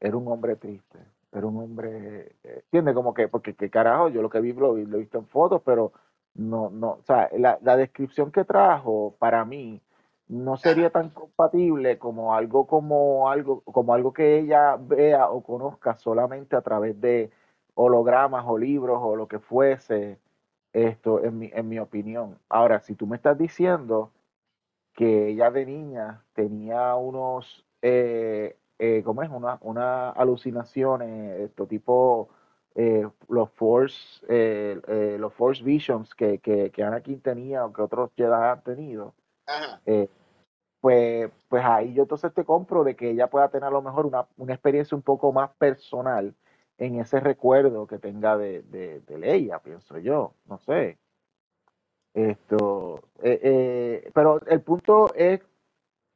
era un hombre triste, era un hombre, eh, ¿entiendes? Como que, porque qué carajo, yo lo que vi lo, lo he visto en fotos, pero no, no, o sea, la, la descripción que trajo para mí no sería tan compatible como algo como algo como algo que ella vea o conozca solamente a través de hologramas o libros o lo que fuese esto en mi, en mi opinión. Ahora, si tú me estás diciendo que ella de niña tenía unos, eh, eh, ¿cómo es? Una, una alucinaciones, esto tipo eh, los Force, eh, eh, los Force Visions que, que, que Anakin tenía o que otros Jedi han tenido, Ajá. pues, pues ahí yo entonces te compro de que ella pueda tener a lo mejor una, una experiencia un poco más personal en ese recuerdo que tenga de, de, de Leia, pienso yo, no sé. Esto, eh, eh, pero el punto es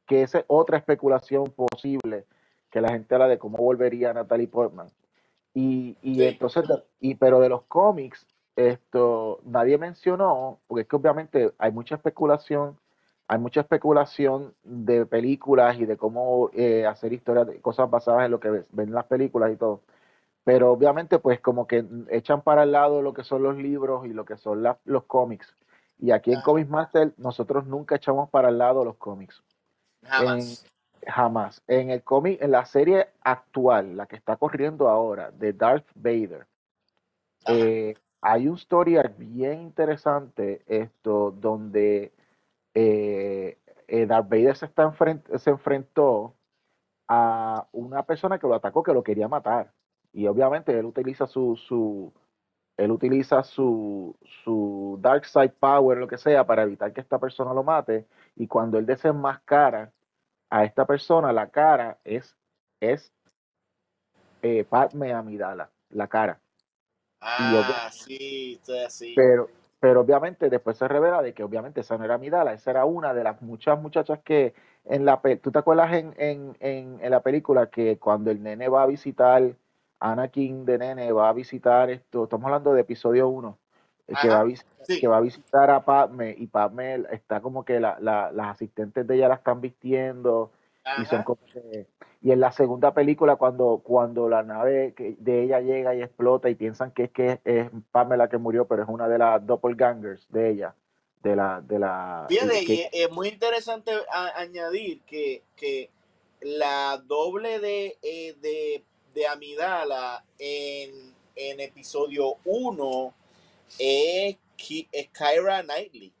que esa es otra especulación posible que la gente habla de cómo volvería Natalie Portman. Y, y Sí. entonces, y, pero de los cómics, esto nadie mencionó, porque es que obviamente hay mucha especulación, hay mucha especulación de películas y de cómo eh, hacer historias, de cosas basadas en lo que ves- ven las películas y todo. Pero obviamente, pues como que echan para el lado lo que son los libros y lo que son la- los cómics. Y aquí en. Comics Master nosotros nunca echamos para el lado los cómics. Jamás. Jamás. En el cómic, en la serie actual, la que está corriendo ahora, de Darth Vader, eh, hay un story arc bien interesante esto donde eh, eh, Darth Vader se, está enfrent- se enfrentó a una persona que lo atacó, que lo quería matar. Y obviamente él utiliza su, su él utiliza su, su Dark Side Power, lo que sea, para evitar que esta persona lo mate. Y cuando él desenmascara a esta persona, la cara es, es eh, Padme Amidala, la cara. Ah, sí, estoy así. pero, pero obviamente después se revela de que obviamente esa no era Amidala, esa era una de las muchas muchachas que en la pe- ¿tú te acuerdas en, en, en, en la película que cuando el nene va a visitar, Anakin de nene va a visitar esto, estamos hablando de episodio 1, que va a Sí. que va a visitar a Padme y Padme está como que la, la- las asistentes de ella la están vistiendo y son como que- y en la segunda película cuando cuando la nave de ella llega y explota y piensan que es que es Padme la que murió pero es una de las doppelgangers de ella de la de la Fíjate, que- y es, es muy interesante a- añadir que, que la doble de, eh, de, de Amidala en, en episodio 1 es, Ki- es Kyra Knightley.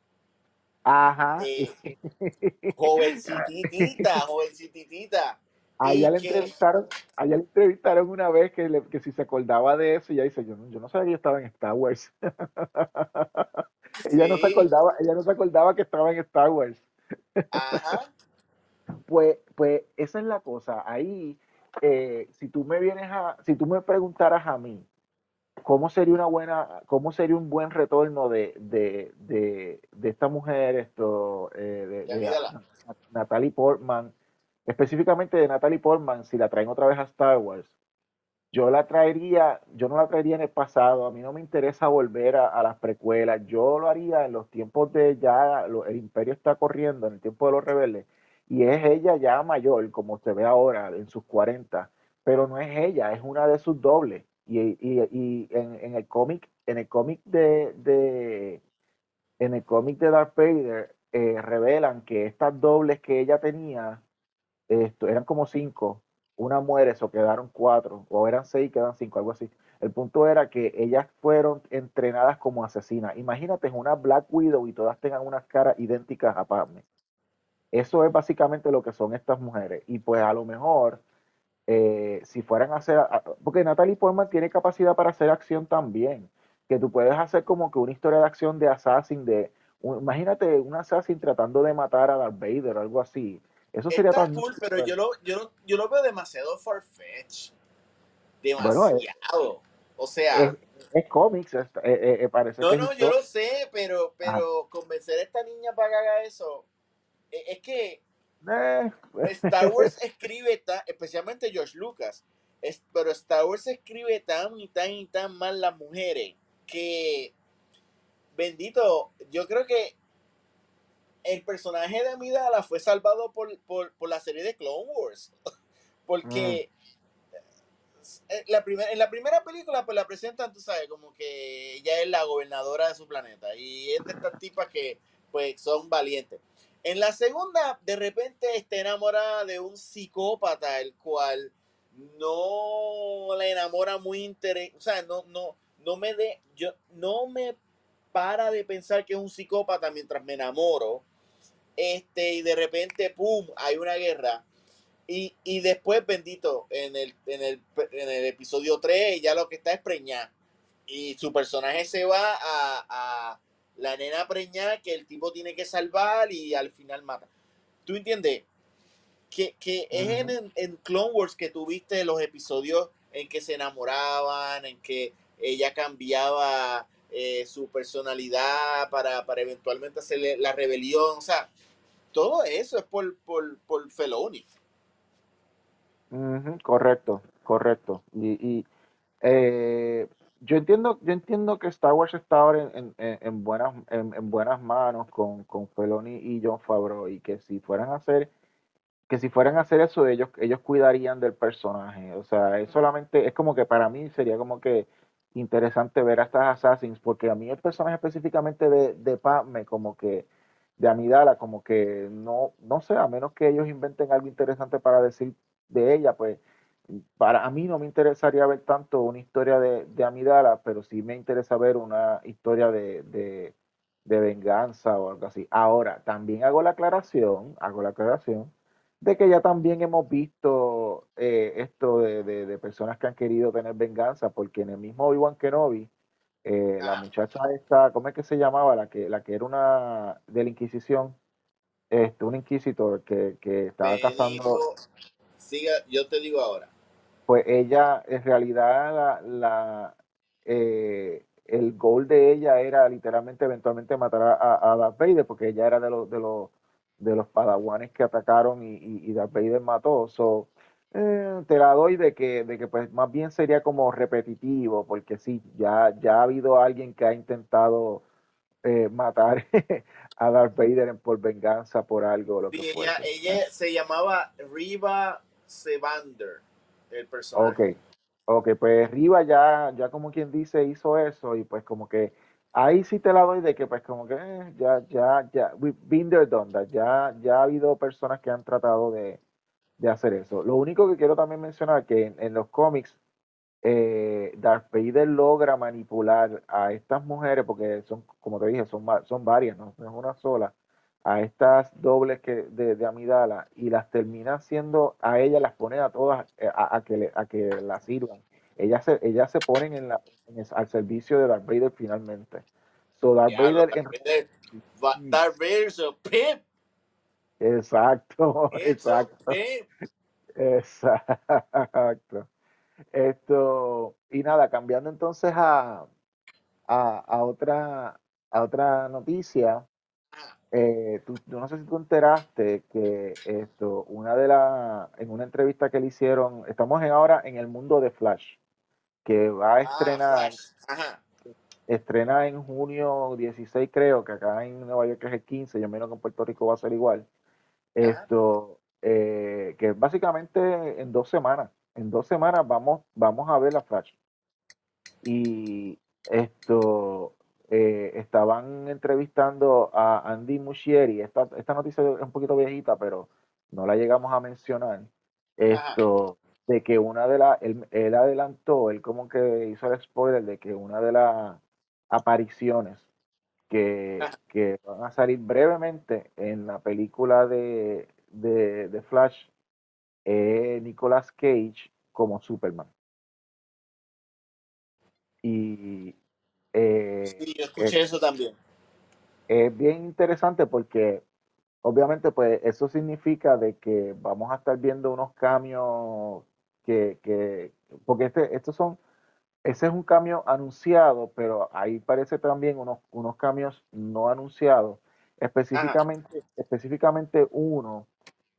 ajá Eh, jovencitita, jovencitita. a Y ella le que, entrevistaron a ella le entrevistaron una vez que, le- que si se acordaba de eso y ella dice yo no, yo no sabía que yo estaba en Star Wars ella no se acordaba, ella no se acordaba que estaba en Star Wars. ajá. Pues, pues esa es la cosa. Ahí, eh, si tú me vienes a, si tú me preguntaras a mí, ¿cómo sería una buena, cómo sería un buen retorno de, de, de, de esta mujer, esto, eh, de. Natalie Portman, específicamente de Natalie Portman, si la traen otra vez a Star Wars? Yo la traería, yo no la traería en el pasado, a mí no me interesa volver a, a las precuelas, yo lo haría en los tiempos de ya, lo- el imperio está corriendo, en el tiempo de los rebeldes, y es ella ya mayor, como usted ve ahora, en sus 40, pero no es ella, es una de sus dobles. Y, y- y en, en el cómic, en el cómic de, de- en el cómic de Darth Vader, eh, revelan que estas dobles que ella tenía, esto, eran como cinco, una muere, eso quedaron cuatro, o eran seis, quedan cinco, algo así. El punto era que ellas fueron entrenadas como asesinas. Imagínate, una Black Widow y todas tengan unas caras idénticas a Padme. Eso es básicamente lo que son estas mujeres. Y pues a lo mejor, eh, si fueran a hacer, porque Natalie Portman tiene capacidad para hacer acción también, que tú puedes hacer como que una historia de acción de Assassin, de, un- imagínate un Assassin tratando de matar a Darth Vader o algo así. Eso sería Está tan cool, pero yo lo, yo, lo- yo lo veo demasiado farfetch. Bueno, es, Demasiado. O sea, es, es cómics, es- eh, eh, eh, parece no, que no, yo lo sé, pero, pero convencer a esta niña para que haga eso, eh, es que Eh, Star Wars escribe, tan, especialmente George Lucas, es, pero Star Wars escribe tan y tan y tan mal las mujeres que, bendito, yo creo que el personaje de Amidala fue salvado por, por, por la serie de Clone Wars. mm, Porque eh, la primer- en la primera película pues la presentan, tú sabes, como que ella es la gobernadora de su planeta y es de estas tipas que pues son valientes. En la segunda, de repente está enamorada de un psicópata, el cual no la enamora muy interés, o sea, no, no, no me de, yo, no me para de pensar que es un psicópata mientras me enamoro, este, y de repente, pum, hay una guerra. Y, y después, bendito, en el, en, el, en el episodio 3, ya lo que está es preñada. Y su personaje se va a, a la nena preñada que el tipo tiene que salvar y al final mata. ¿Tú entiendes? Que, que es en, en Clone Wars que tuviste los episodios en que se enamoraban, en que ella cambiaba eh, su personalidad para, para eventualmente hacer la rebelión. O sea, todo eso es por, por, por Feloni. Correcto, correcto. Y, y, eh, yo entiendo, yo entiendo que Star Wars está ahora en, en- en- en buenas, en, en buenas manos con, con Filoni y John Favreau, y que si fueran a hacer, que si fueran a hacer eso, ellos, ellos cuidarían del personaje. O sea, es solamente, es como que para mí sería como que interesante ver a estas Assassins, porque a mí el personaje específicamente de, de Padme, como que de Amidala, como que no, no sé, a menos que ellos inventen algo interesante para decir de ella, pues para a mí no me interesaría ver tanto una historia de, de Amidala, pero sí me interesa ver una historia de, de, de venganza o algo así. Ahora, también hago la aclaración, hago la aclaración de que ya también hemos visto eh, esto de, de, personas que han querido tener venganza, porque en el mismo Obi-Wan Kenobi, eh, la Ah, muchacha esta, ¿cómo es que se llamaba? La que, la que era una de la Inquisición, este, un inquisitor que, que estaba cazando, siga, yo te digo ahora. Pues ella, en realidad, la, la, eh, el goal de ella era literalmente eventualmente matar a, a Darth Vader, porque ella era de los, de los, de los padawanes que atacaron y, y, y Darth Vader mató. So, eh, te la doy de que, de que pues más bien sería como repetitivo, porque sí, ya, ya ha habido alguien que ha intentado eh, matar a Darth Vader por venganza por algo lo que ella, ella se llamaba Riva Sevander, el personaje. Ok, pues Riva ya, ya como quien dice hizo eso y pues como que ahí sí te la doy de que pues como que eh, ya, ya, ya, we've been there, done that. ya, ya ha habido personas que han tratado de, de hacer eso. Lo único que quiero también mencionar que en, los cómics eh, Darth Vader logra manipular a estas mujeres, porque son, como te dije, son, son varias, no es una sola, a estas dobles que, de, de Amidala y las termina haciendo, a ellas las pone a todas eh, a, a que, le- a que las sirvan. Ellas se, ellas se ponen en la, en el- al servicio de Darth Vader finalmente. So Darth Vader, Darth en- Vader. Darth Vader is a pimp. exacto, It's exacto, exacto. Esto, y nada, cambiando entonces a, a, a otra, a otra noticia, eh, tú, yo no sé si tú enteraste que esto, una de las, en una entrevista que le hicieron, estamos en ahora en el mundo de Flash, que va a Ah, estrenar, estrena en junio 16 creo, que acá en Nueva York es el 15, yo menos que en Puerto Rico va a ser igual. Esto, eh, que básicamente en dos semanas, en dos semanas vamos, vamos a ver la Flash. Y esto, eh, estaban entrevistando a Andy Muschieri, esta, esta noticia es un poquito viejita, pero no la llegamos a mencionar, esto, de que una de las, él, él adelantó, él como que hizo el spoiler de que una de las apariciones que, Ajá. que van a salir brevemente en la película de, de, de Flash es Nicolas Cage como Superman. Y eh, Sí, yo escuché eso también. es bien interesante porque obviamente pues eso significa de que vamos a estar viendo unos cambios que, que porque este, estos son, ese es un cambio anunciado, pero ahí parece también unos, unos cambios no anunciados, específicamente, específicamente uno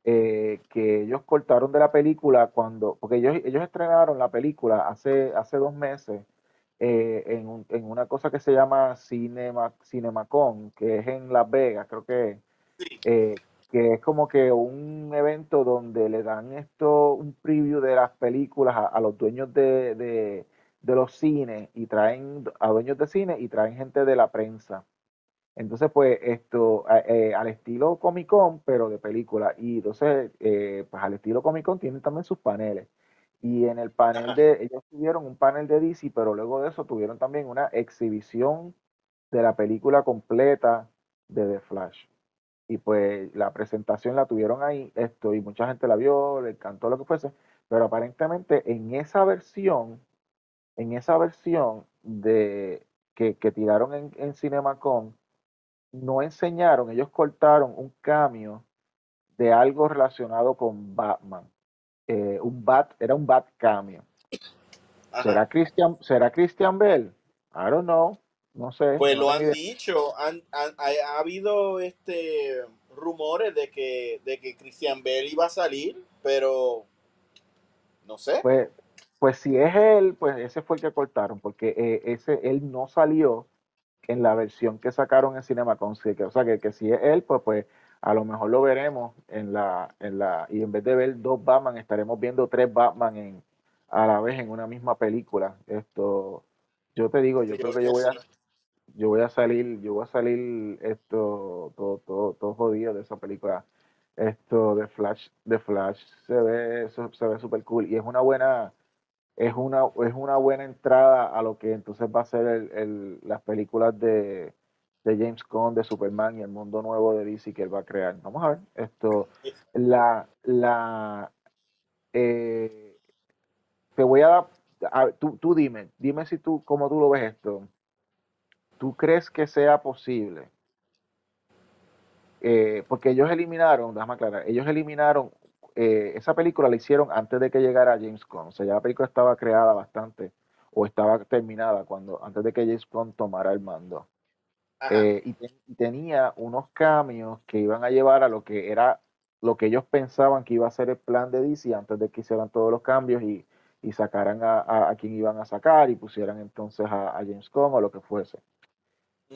eh, que ellos cortaron de la película cuando, porque ellos, ellos estrenaron la película hace, hace dos meses eh, en, un- en una cosa que se llama Cinema, CinemaCon, que es en Las Vegas, creo que, Sí. eh, que es como que un evento donde le dan esto, un preview de las películas a, a los dueños de, de, de los cines y traen a dueños de cine y traen gente de la prensa. Entonces, pues, esto, eh, al estilo Comic Con, pero de película. Y entonces, pues al estilo Comic Con tienen también sus paneles. Y en el panel de, ellos tuvieron un panel de DC, pero luego de eso tuvieron también una exhibición de la película completa de The Flash. Y pues la presentación la tuvieron ahí, esto, y mucha gente la vio, le encantó lo que fuese, pero aparentemente en esa versión, en esa versión de que, que tiraron en, en CinemaCon, no enseñaron, ellos cortaron un cambio de algo relacionado con Batman. Eh, un bat, era un bat. Ajá. ¿Será Christian, será Christian Bell? I don't know. No sé. Pues no lo han idea. dicho, han, han- ha, ha habido este rumores de que, de que Christian Bell iba a salir, pero no sé. Pues, pues si es él, pues ese fue el que cortaron, porque eh, ese él no salió en la versión que sacaron en CinemaCon. sí, que- O sea que, que si es él, pues, pues a lo mejor lo veremos en la, en la, y en vez de ver dos Batman, estaremos viendo tres Batman en, a la vez en una misma película. Esto, yo te digo, yo Sí, creo que yo voy a, yo voy a salir, yo voy a salir esto, todo, todo, todo jodido de esa película. Esto de Flash, de Flash se ve, se, se ve súper cool y es una buena, es una, es una buena entrada a lo que entonces va a ser el, el- las películas de, de James Gunn, de Superman y el mundo nuevo de DC que él va a crear. Vamos a ver, esto, la, la, eh, te voy a dar, tú, tú dime, dime si tú, cómo tú lo ves esto. ¿Tú crees que sea posible? Eh, porque ellos eliminaron, déjame aclarar, ellos eliminaron, eh, esa película la hicieron antes de que llegara James Gunn, o sea, ya la película estaba creada bastante, o estaba terminada cuando, antes de que James Gunn tomara el mando. Eh, y, te- y tenía unos cambios que iban a llevar a lo que era, lo que ellos pensaban que iba a ser el plan de DC antes de que hicieran todos los cambios y, y sacaran a, a, a quien iban a sacar y pusieran entonces a, a James Gunn o lo que fuese.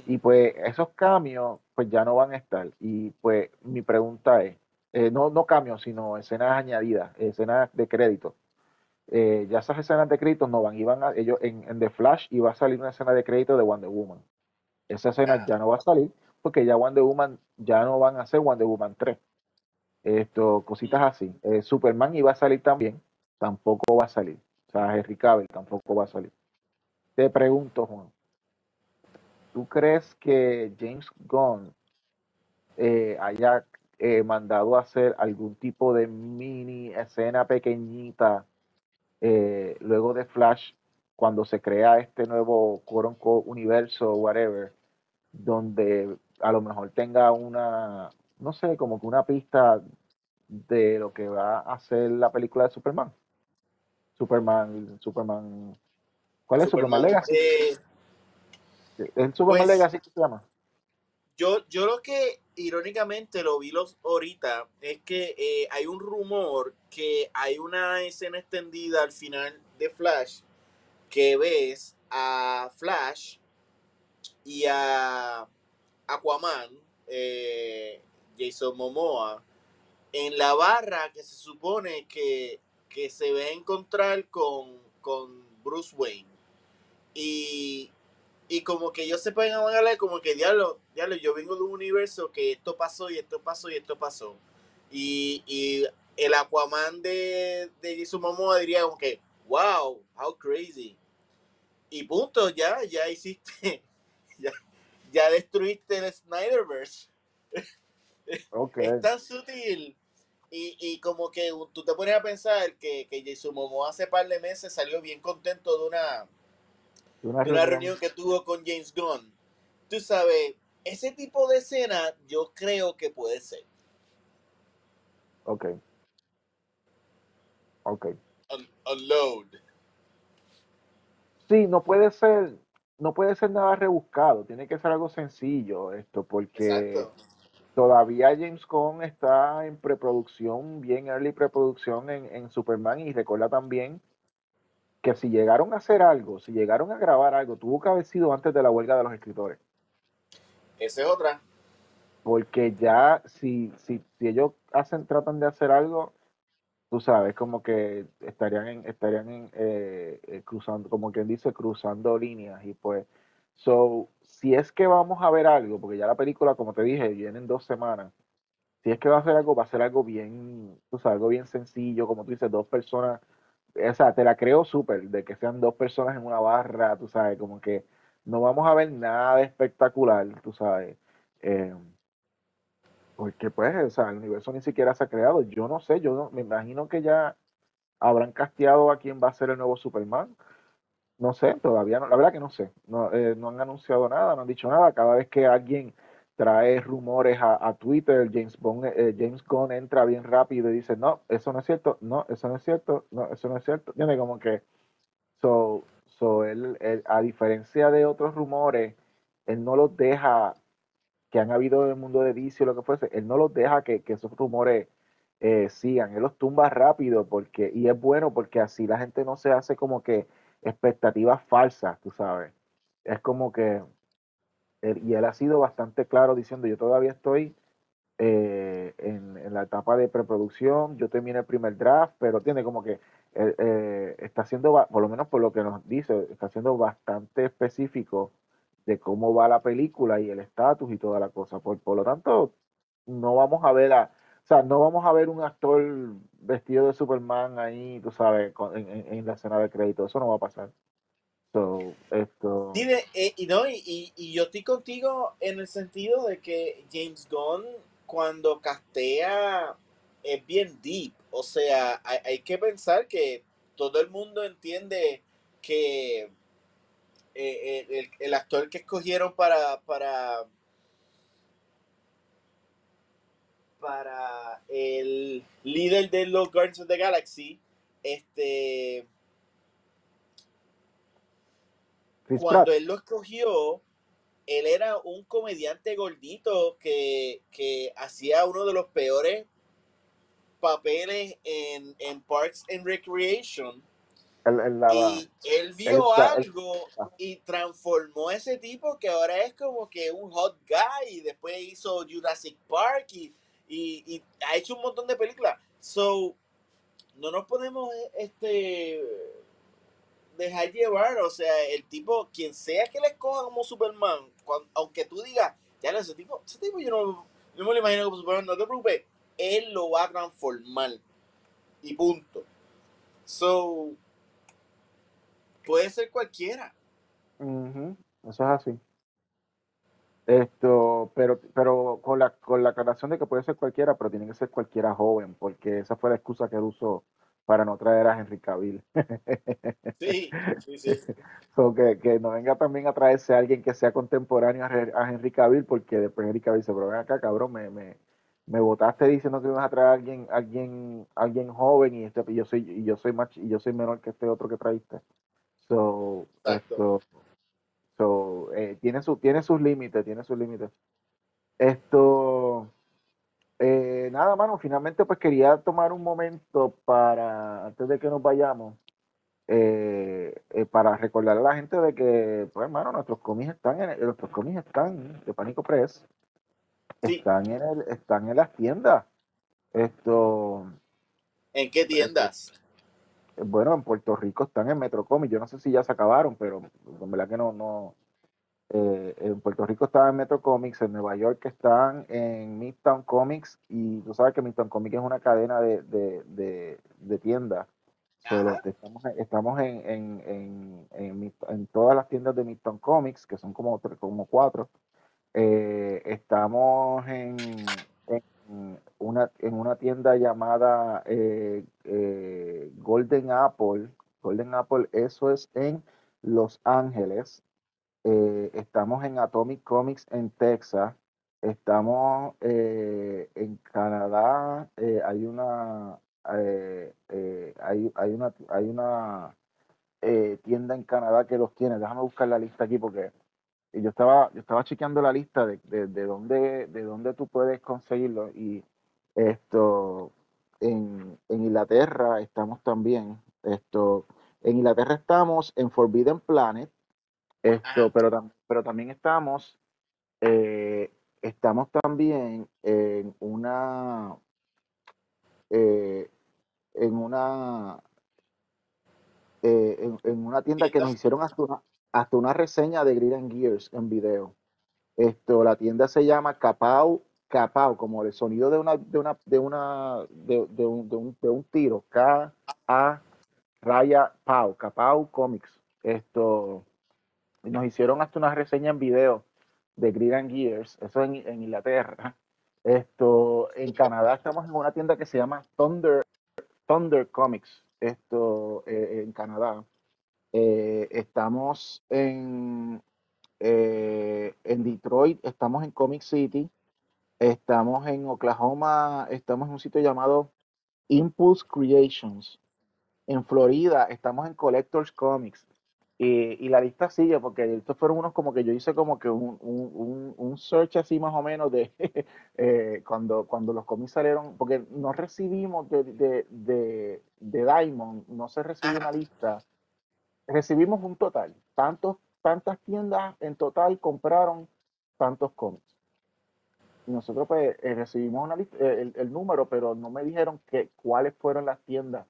Y pues esos cambios pues ya no van a estar. Y pues mi pregunta es, eh, no, no cambios, sino escenas añadidas, escenas de crédito. Eh, ya esas escenas de crédito no van, iban a, ellos en, en The Flash iba a salir una escena de crédito de Wonder Woman. Esa escena ya no va a salir porque ya Wonder Woman ya no van a ser Wonder Woman 3. Esto, cositas así. Eh, Superman iba a salir también, tampoco va a salir. O sea, Henry Cavill tampoco va a salir. Te pregunto, Juan, ¿tú crees que James Gunn eh, haya eh, mandado a hacer algún tipo de mini escena pequeñita luego de Flash, cuando se crea este nuevo quote unquote, universo, whatever, donde a lo mejor tenga una, no sé, como que una pista de lo que va a hacer la película de Superman. Superman, Superman. ¿Cuál es Superman, Legacy? eh, ¿Es Superman pues, Legacy que se llama? yo, yo lo que irónicamente lo vi los ahorita es que eh, hay un rumor que hay una escena extendida al final de Flash que ves a Flash y a Aquaman, eh, Jason Momoa, en la barra que se supone que, que se va a encontrar con, con Bruce Wayne. Y, y como que ellos se pueden hablar como que diablo, diablo, yo vengo de un universo que esto pasó y esto pasó y esto pasó. Y, y el Aquaman de, de Jason Momoa diría como que, wow, how crazy. Y punto, ya, ya hiciste, ya, ya destruiste el Snyderverse. Okay. Es tan sutil. Y, y como que tú te pones a pensar que, que Jason Momoa hace par de meses salió bien contento de una, De una de una reunión. reunión que tuvo con James Gunn. Tú sabes, ese tipo de escena yo creo que puede ser. Ok. Ok. Un- unload. Sí, no puede ser, no puede ser nada rebuscado, tiene que ser algo sencillo esto, porque Exacto. todavía James Gunn está en preproducción, bien early preproducción en, en Superman y recuerda también que si llegaron a hacer algo, si llegaron a grabar algo, tuvo que haber sido antes de la huelga de los escritores, Esa es otra. porque ya si, si, si ellos hacen, tratan de hacer algo, tú sabes, como que estarían en, estarían en, eh, eh, cruzando, como quien dice, cruzando líneas y pues, so, si es que vamos a ver algo, porque ya la película, como te dije, viene en dos semanas, si es que va a ser algo, va a ser algo bien, tú sabes, algo bien sencillo, como tú dices, dos personas, o sea, te la creo súper, de que sean dos personas en una barra, tú sabes, como que no vamos a ver nada de espectacular, tú sabes, eh, porque pues, o sea, el universo ni siquiera se ha creado, yo no sé, yo no, me imagino que ya habrán casteado a quién va a ser el nuevo Superman, no sé, todavía no, la verdad que no sé, no, eh, no han anunciado nada, no han dicho nada, cada vez que alguien trae rumores a, Twitter, James Bond, eh, James Gunn entra bien rápido y dice, no, eso no es cierto, no, eso no es cierto, no, eso no es cierto, tiene como que, so, so él, a diferencia de otros rumores, él no los deja, que han habido en el mundo de DC o lo que fuese, él no los deja que, esos rumores eh, sigan, él los tumba rápido porque, y es bueno porque así la gente no se hace como que expectativas falsas, tú sabes. Es como que, y él ha sido bastante claro diciendo, yo todavía estoy eh, en, la etapa de preproducción, yo terminé el primer draft, pero tiene como que, eh, está siendo, por lo menos por lo que nos dice, está siendo bastante específico de cómo va la película y el estatus y toda la cosa. Por, por lo tanto, no vamos a ver a, o sea, no vamos a ver un actor vestido de Superman ahí, tú sabes, con- en, en- la escena de crédito. Eso no va a pasar. So, esto. Eh, y, no, y- y yo estoy contigo en el sentido de que James Gunn cuando castea es bien deep. O sea, hay, hay que pensar que todo el mundo entiende que eh, eh, el, el actor que escogieron para, para, para el líder de los Guardians of the Galaxy, este, Chris cuando Pratt. él lo escogió, él era un comediante gordito que, que hacía uno de los peores papeles en, en Parks and Recreation. La- Y él vio algo ah. y transformó ese tipo que ahora es como que un hot guy y después hizo Jurassic Park y, y, y ha hecho un montón de películas. So, no nos podemos este dejar llevar, o sea, el tipo, quien sea que le escoja como Superman, cuan- aunque tú digas, ya no, ese tipo, ese tipo yo no, yo me lo imagino como Superman, no te preocupes, él lo va a transformar y punto. So, puede ser cualquiera. Ujú, Eso es así. Esto, pero, pero con la, con la aclaración de que puede ser cualquiera, pero tiene que ser cualquiera joven, porque esa fue la excusa que él usó para no traer a Henry Cavill. Sí, sí, sí. So, que, que no venga también a traerse a alguien que sea contemporáneo a, Henry Cavill, porque después Henry Cavill se pero ven acá, cabrón, me, me, me votaste diciendo que ibas a traer a alguien, alguien, alguien joven y este, y yo soy, y yo soy más, y yo soy menor que este otro que trajiste. So, esto, so, eh, tiene su, tiene sus límites, tiene sus límites. Esto, eh, nada, mano, finalmente pues quería tomar un momento para, antes de que nos vayamos, eh, para recordar a la gente de que, pues, hermano, nuestros cómics están en, nuestros cómics están de Pánico Press, Sí. están en el, están en las tiendas. Esto, ¿En qué tiendas? Bueno, en Puerto Rico están en Metro Comics. Yo no sé si ya se acabaron, pero en verdad que no, no. eh, en Puerto Rico están en Metro Comics, en Nueva York están en Midtown Comics, y tú sabes que Midtown Comics es una cadena de, de, de, de tiendas. Ajá. que estamos, estamos en, en, en, en, todas las tiendas de Midtown Comics, que son como, como cuatro. Eh, estamos en, una, en una tienda llamada eh, eh, Golden Apple. Golden Apple, eso es en Los Ángeles. Eh, estamos en Atomic Comics en Texas. Estamos eh, en Canadá. eh, hay una hay, hay una hay una tienda en Canadá que los tiene. Déjame buscar la lista aquí porque yo estaba yo estaba chequeando la lista de, de, de dónde de dónde tú puedes conseguirlo y esto en, en Inglaterra estamos también esto en Inglaterra estamos en Forbidden Planet esto, Ajá. pero, pero también estamos, eh, estamos también en una, eh, en una, eh, en, en una tienda que nos hicieron una, hasta una reseña de Grid Gears en video. Esto, la tienda se llama Capau, Capau, como el sonido de una, de una, de una, de, un, de un, de un tiro, K, A, raya, Pau, Capau Comics. Esto, nos hicieron hasta una reseña en video de Grid Gears, eso en, en Inglaterra. Esto, en Canadá estamos en una tienda que se llama Thunder, Thunder Comics, esto eh, en Canadá. Eh, estamos en, eh, en Detroit, estamos en Comic City, estamos en Oklahoma, estamos en un sitio llamado Impulse Creations. En Florida estamos en Collectors Comics. Y, y la lista sigue, porque estos fueron unos como que yo hice como que un, un, un, un search así más o menos de eh, cuando, cuando los cómics salieron, porque no recibimos de, de, de, de Diamond, no se recibió una lista, recibimos un total, tantos, tantas tiendas en total compraron tantos cómics. Y nosotros pues eh, recibimos una lista, eh, el, el número, pero no me dijeron que, cuáles fueron las tiendas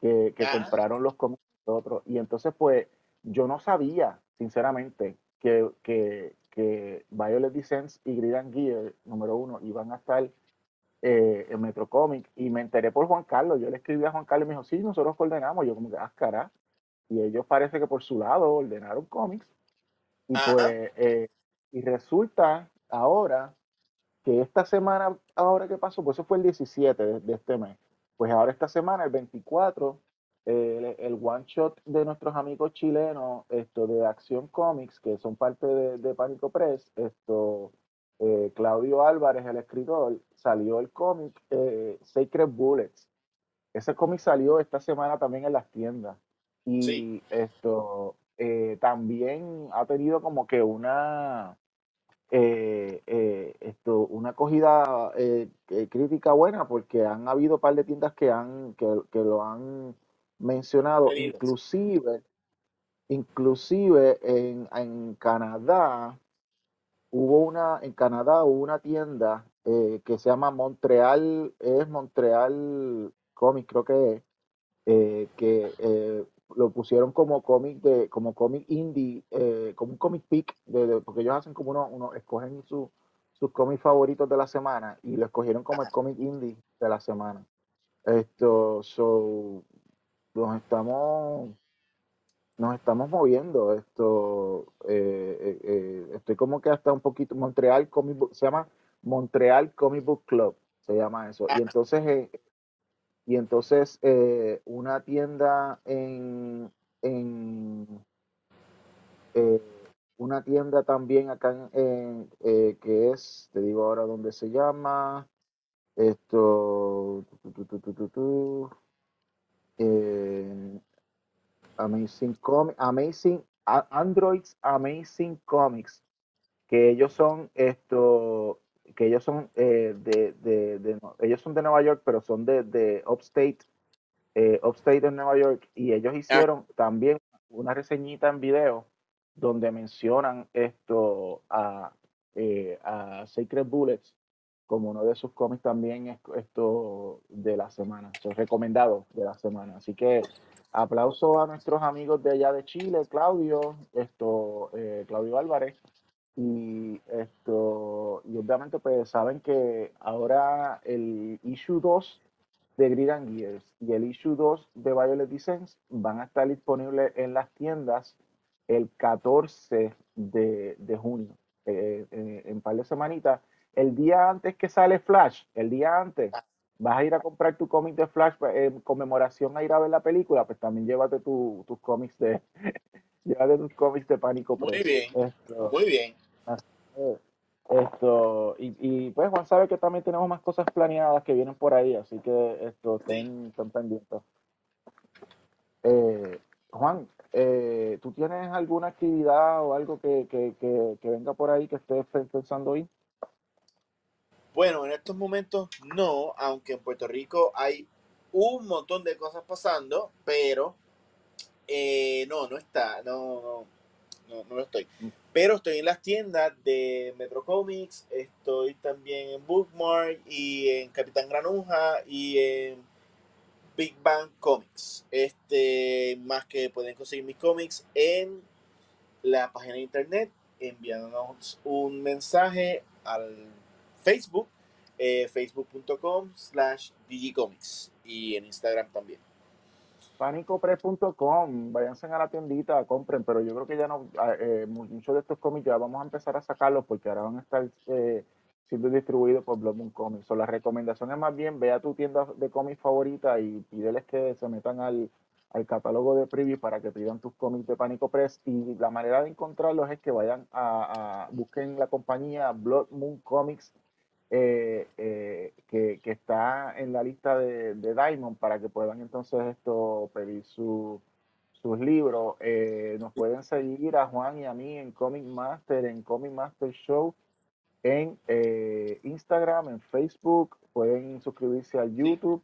que, que Ajá. compraron los cómics de nosotros. Y entonces, pues, yo no sabía, sinceramente, que, que, que Violet Descents y Grid and Gear, número uno, iban a estar eh, en Metro Comic. Y me enteré por Juan Carlos. Yo le escribí a Juan Carlos y me dijo, sí, nosotros ordenamos. Yo como que, ah, cara. Y ellos parece que por su lado ordenaron cómics. Y Ajá. pues, eh, y resulta ahora que esta semana, ahora que pasó, pues eso fue el 17 de, de este mes. Pues ahora esta semana, el 24, eh, el, el one shot de nuestros amigos chilenos, esto de Acción Comics, que son parte de, de Pánico Press, esto, eh, Claudio Álvarez, el escritor, salió el cómic eh, Sacred Bullets. Ese cómic salió esta semana también en las tiendas. Y Sí. esto eh, también ha tenido como que una eh, eh, esto, una acogida crítica buena porque han habido un par de tiendas que han que, que lo han mencionado Queridos. inclusive inclusive en, en Canadá hubo una en Canadá hubo una tienda eh, que se llama Montreal es Montreal Comics creo que es eh, que eh, lo pusieron como cómic de como cómic indie eh, como un comic pick de, de- porque ellos hacen como uno, uno escogen su- sus cómics favoritos de la semana y lo escogieron como el cómic indie de la semana. Esto so nos estamos nos estamos moviendo. Esto eh, eh, eh, estoy como que hasta un poquito Montreal Comic Book se llama Montreal Comic Book Club se llama eso. Y entonces eh, y entonces eh, una tienda en, en eh, una tienda también acá en, eh, que es, te digo ahora dónde se llama, esto, eh, Amazing Comics, Amazing, Androids Amazing Comics, que ellos son esto, que ellos son eh, de, de, de, ellos son de Nueva York, pero son de, de Upstate, eh, Upstate en Nueva York, y ellos hicieron también una reseñita en video donde mencionan esto a, eh, a Sacred Bullets como uno de sus cómics también esto de la semana, es recomendado de la semana. Así que aplauso a nuestros amigos de allá de Chile, Claudio, esto, eh, Claudio Álvarez, y esto, y obviamente pues saben que ahora el issue 2 de Grid and Gears y el issue 2 de Violet Descents van a estar disponibles en las tiendas el 14 de, de junio, eh, eh, en par de semanitas. El día antes que sale Flash, el día antes, vas a ir a comprar tu cómic de Flash pues, en conmemoración a ir a ver la película, pues también llévate tu, tus cómics de llévate tus cómics de pánico. Muy bien, muy bien. Esto, y, y, pues Juan sabe que también tenemos más cosas planeadas que vienen por ahí, así que esto, estén, estén pendientes. Eh, Juan, eh, ¿tú tienes alguna actividad o algo que, que, que, venga por ahí que estés pensando hoy? Bueno, en estos momentos no, aunque en Puerto Rico hay un montón de cosas pasando, pero eh, no, no está, no, no, no, lo estoy. Pero estoy en las tiendas de Metro Comics, estoy también en Bookmark y en Capitán Granuja y en Big Bang Comics. Este, más que pueden conseguir mis cómics en la página de internet, enviándonos un mensaje al Facebook, eh, facebook.com slash digicomics y en Instagram también. Panicopre.com, váyanse a la tiendita, compren, pero yo creo que ya no, ah, eh, muchos de estos cómics ya vamos a empezar a sacarlos porque ahora van a estar eh, siendo distribuido por Blood Moon Comics. So, la recomendación es más bien, ve a tu tienda de cómics favorita y pídeles que se metan al, catálogo de preview para que pidan tus cómics de Pánico Press y la manera de encontrarlos es que vayan a, busquen la compañía Blood Moon Comics eh, eh, que, que, está en la lista de, de, Diamond para que puedan entonces esto pedir su, sus libros. Eh, nos pueden seguir a Juan y a mí en Comic Master, en Comic Master Show en Instagram, en Facebook, pueden suscribirse a YouTube.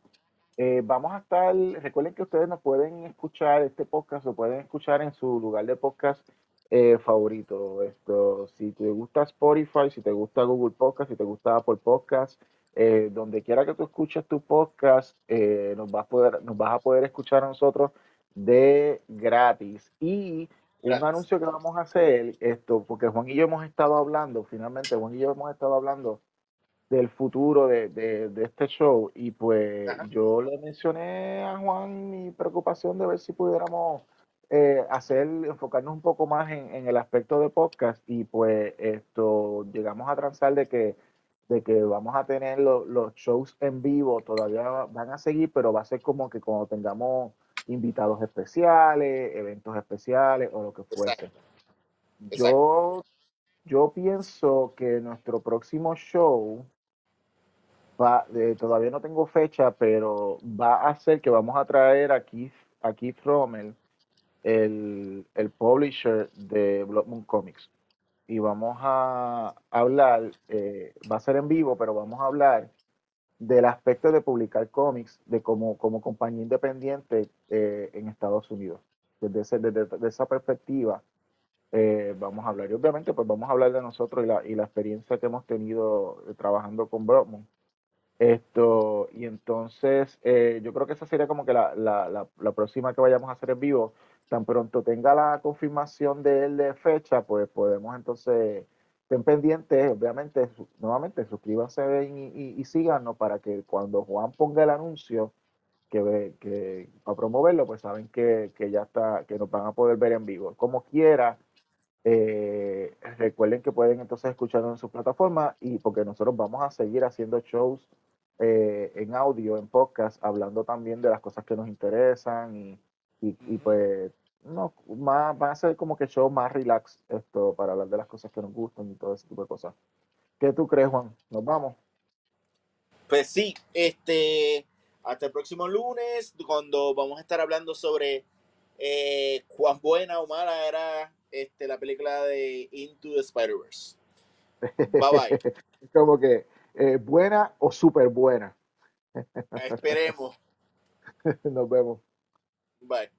Eh, vamos a estar, recuerden que ustedes nos pueden escuchar este podcast, lo pueden escuchar en su lugar de podcast eh, favorito. Esto, si te gusta Spotify, si te gusta Google Podcast, si te gusta Apple Podcast, donde quiera que tú escuches tu podcast, nos, vas a poder, nos vas a poder escuchar a nosotros de gratis. Y un anuncio que vamos a hacer, esto, porque Juan y yo hemos estado hablando, finalmente Juan y yo hemos estado hablando del futuro de, de, este show y pues yo le mencioné a Juan mi preocupación de ver si pudiéramos eh, hacer, enfocarnos un poco más en, en, el aspecto de podcast y pues esto llegamos a transar de que de que vamos a tener los shows en vivo, todavía van a seguir, pero va a ser como que cuando tengamos invitados especiales, eventos especiales o lo que fuese. Yo, yo pienso que nuestro próximo show va, todavía no tengo fecha, pero va a ser que vamos a traer aquí a Keith Rommel, el, el publisher de Blood Moon Comics. Y vamos a hablar, eh, va a ser en vivo, pero vamos a hablar del aspecto de publicar cómics de como, como compañía independiente eh, en Estados Unidos. Desde, desde, esa perspectiva eh, vamos a hablar. Y obviamente pues vamos a hablar de nosotros y la, y la experiencia que hemos tenido trabajando con Broadmoor. Esto, y entonces yo creo que esa sería como que la, la, la, próxima que vayamos a hacer en vivo. Tan pronto tenga la confirmación de él de fecha, pues podemos entonces estén pendientes, obviamente, nuevamente suscríbanse y, y, síganos para que cuando Juan ponga el anuncio que, que a promoverlo, pues saben que, que, ya está, que nos van a poder ver en vivo. Como quiera, eh, recuerden que pueden entonces escucharnos en su plataforma y porque nosotros vamos a seguir haciendo shows eh, en audio, en podcast, hablando también de las cosas que nos interesan y, y, y pues no, más, va a ser como que show más relax esto para hablar de las cosas que nos gustan y todo ese tipo de cosas. ¿Qué tú crees, Juan? ¿Nos vamos? Pues sí, este, hasta el próximo lunes, cuando vamos a estar hablando sobre eh, cuán buena o mala era este, la película de Into the Spider-Verse. Bye bye. como que eh, buena o súper buena. Esperemos. Nos vemos. Bye.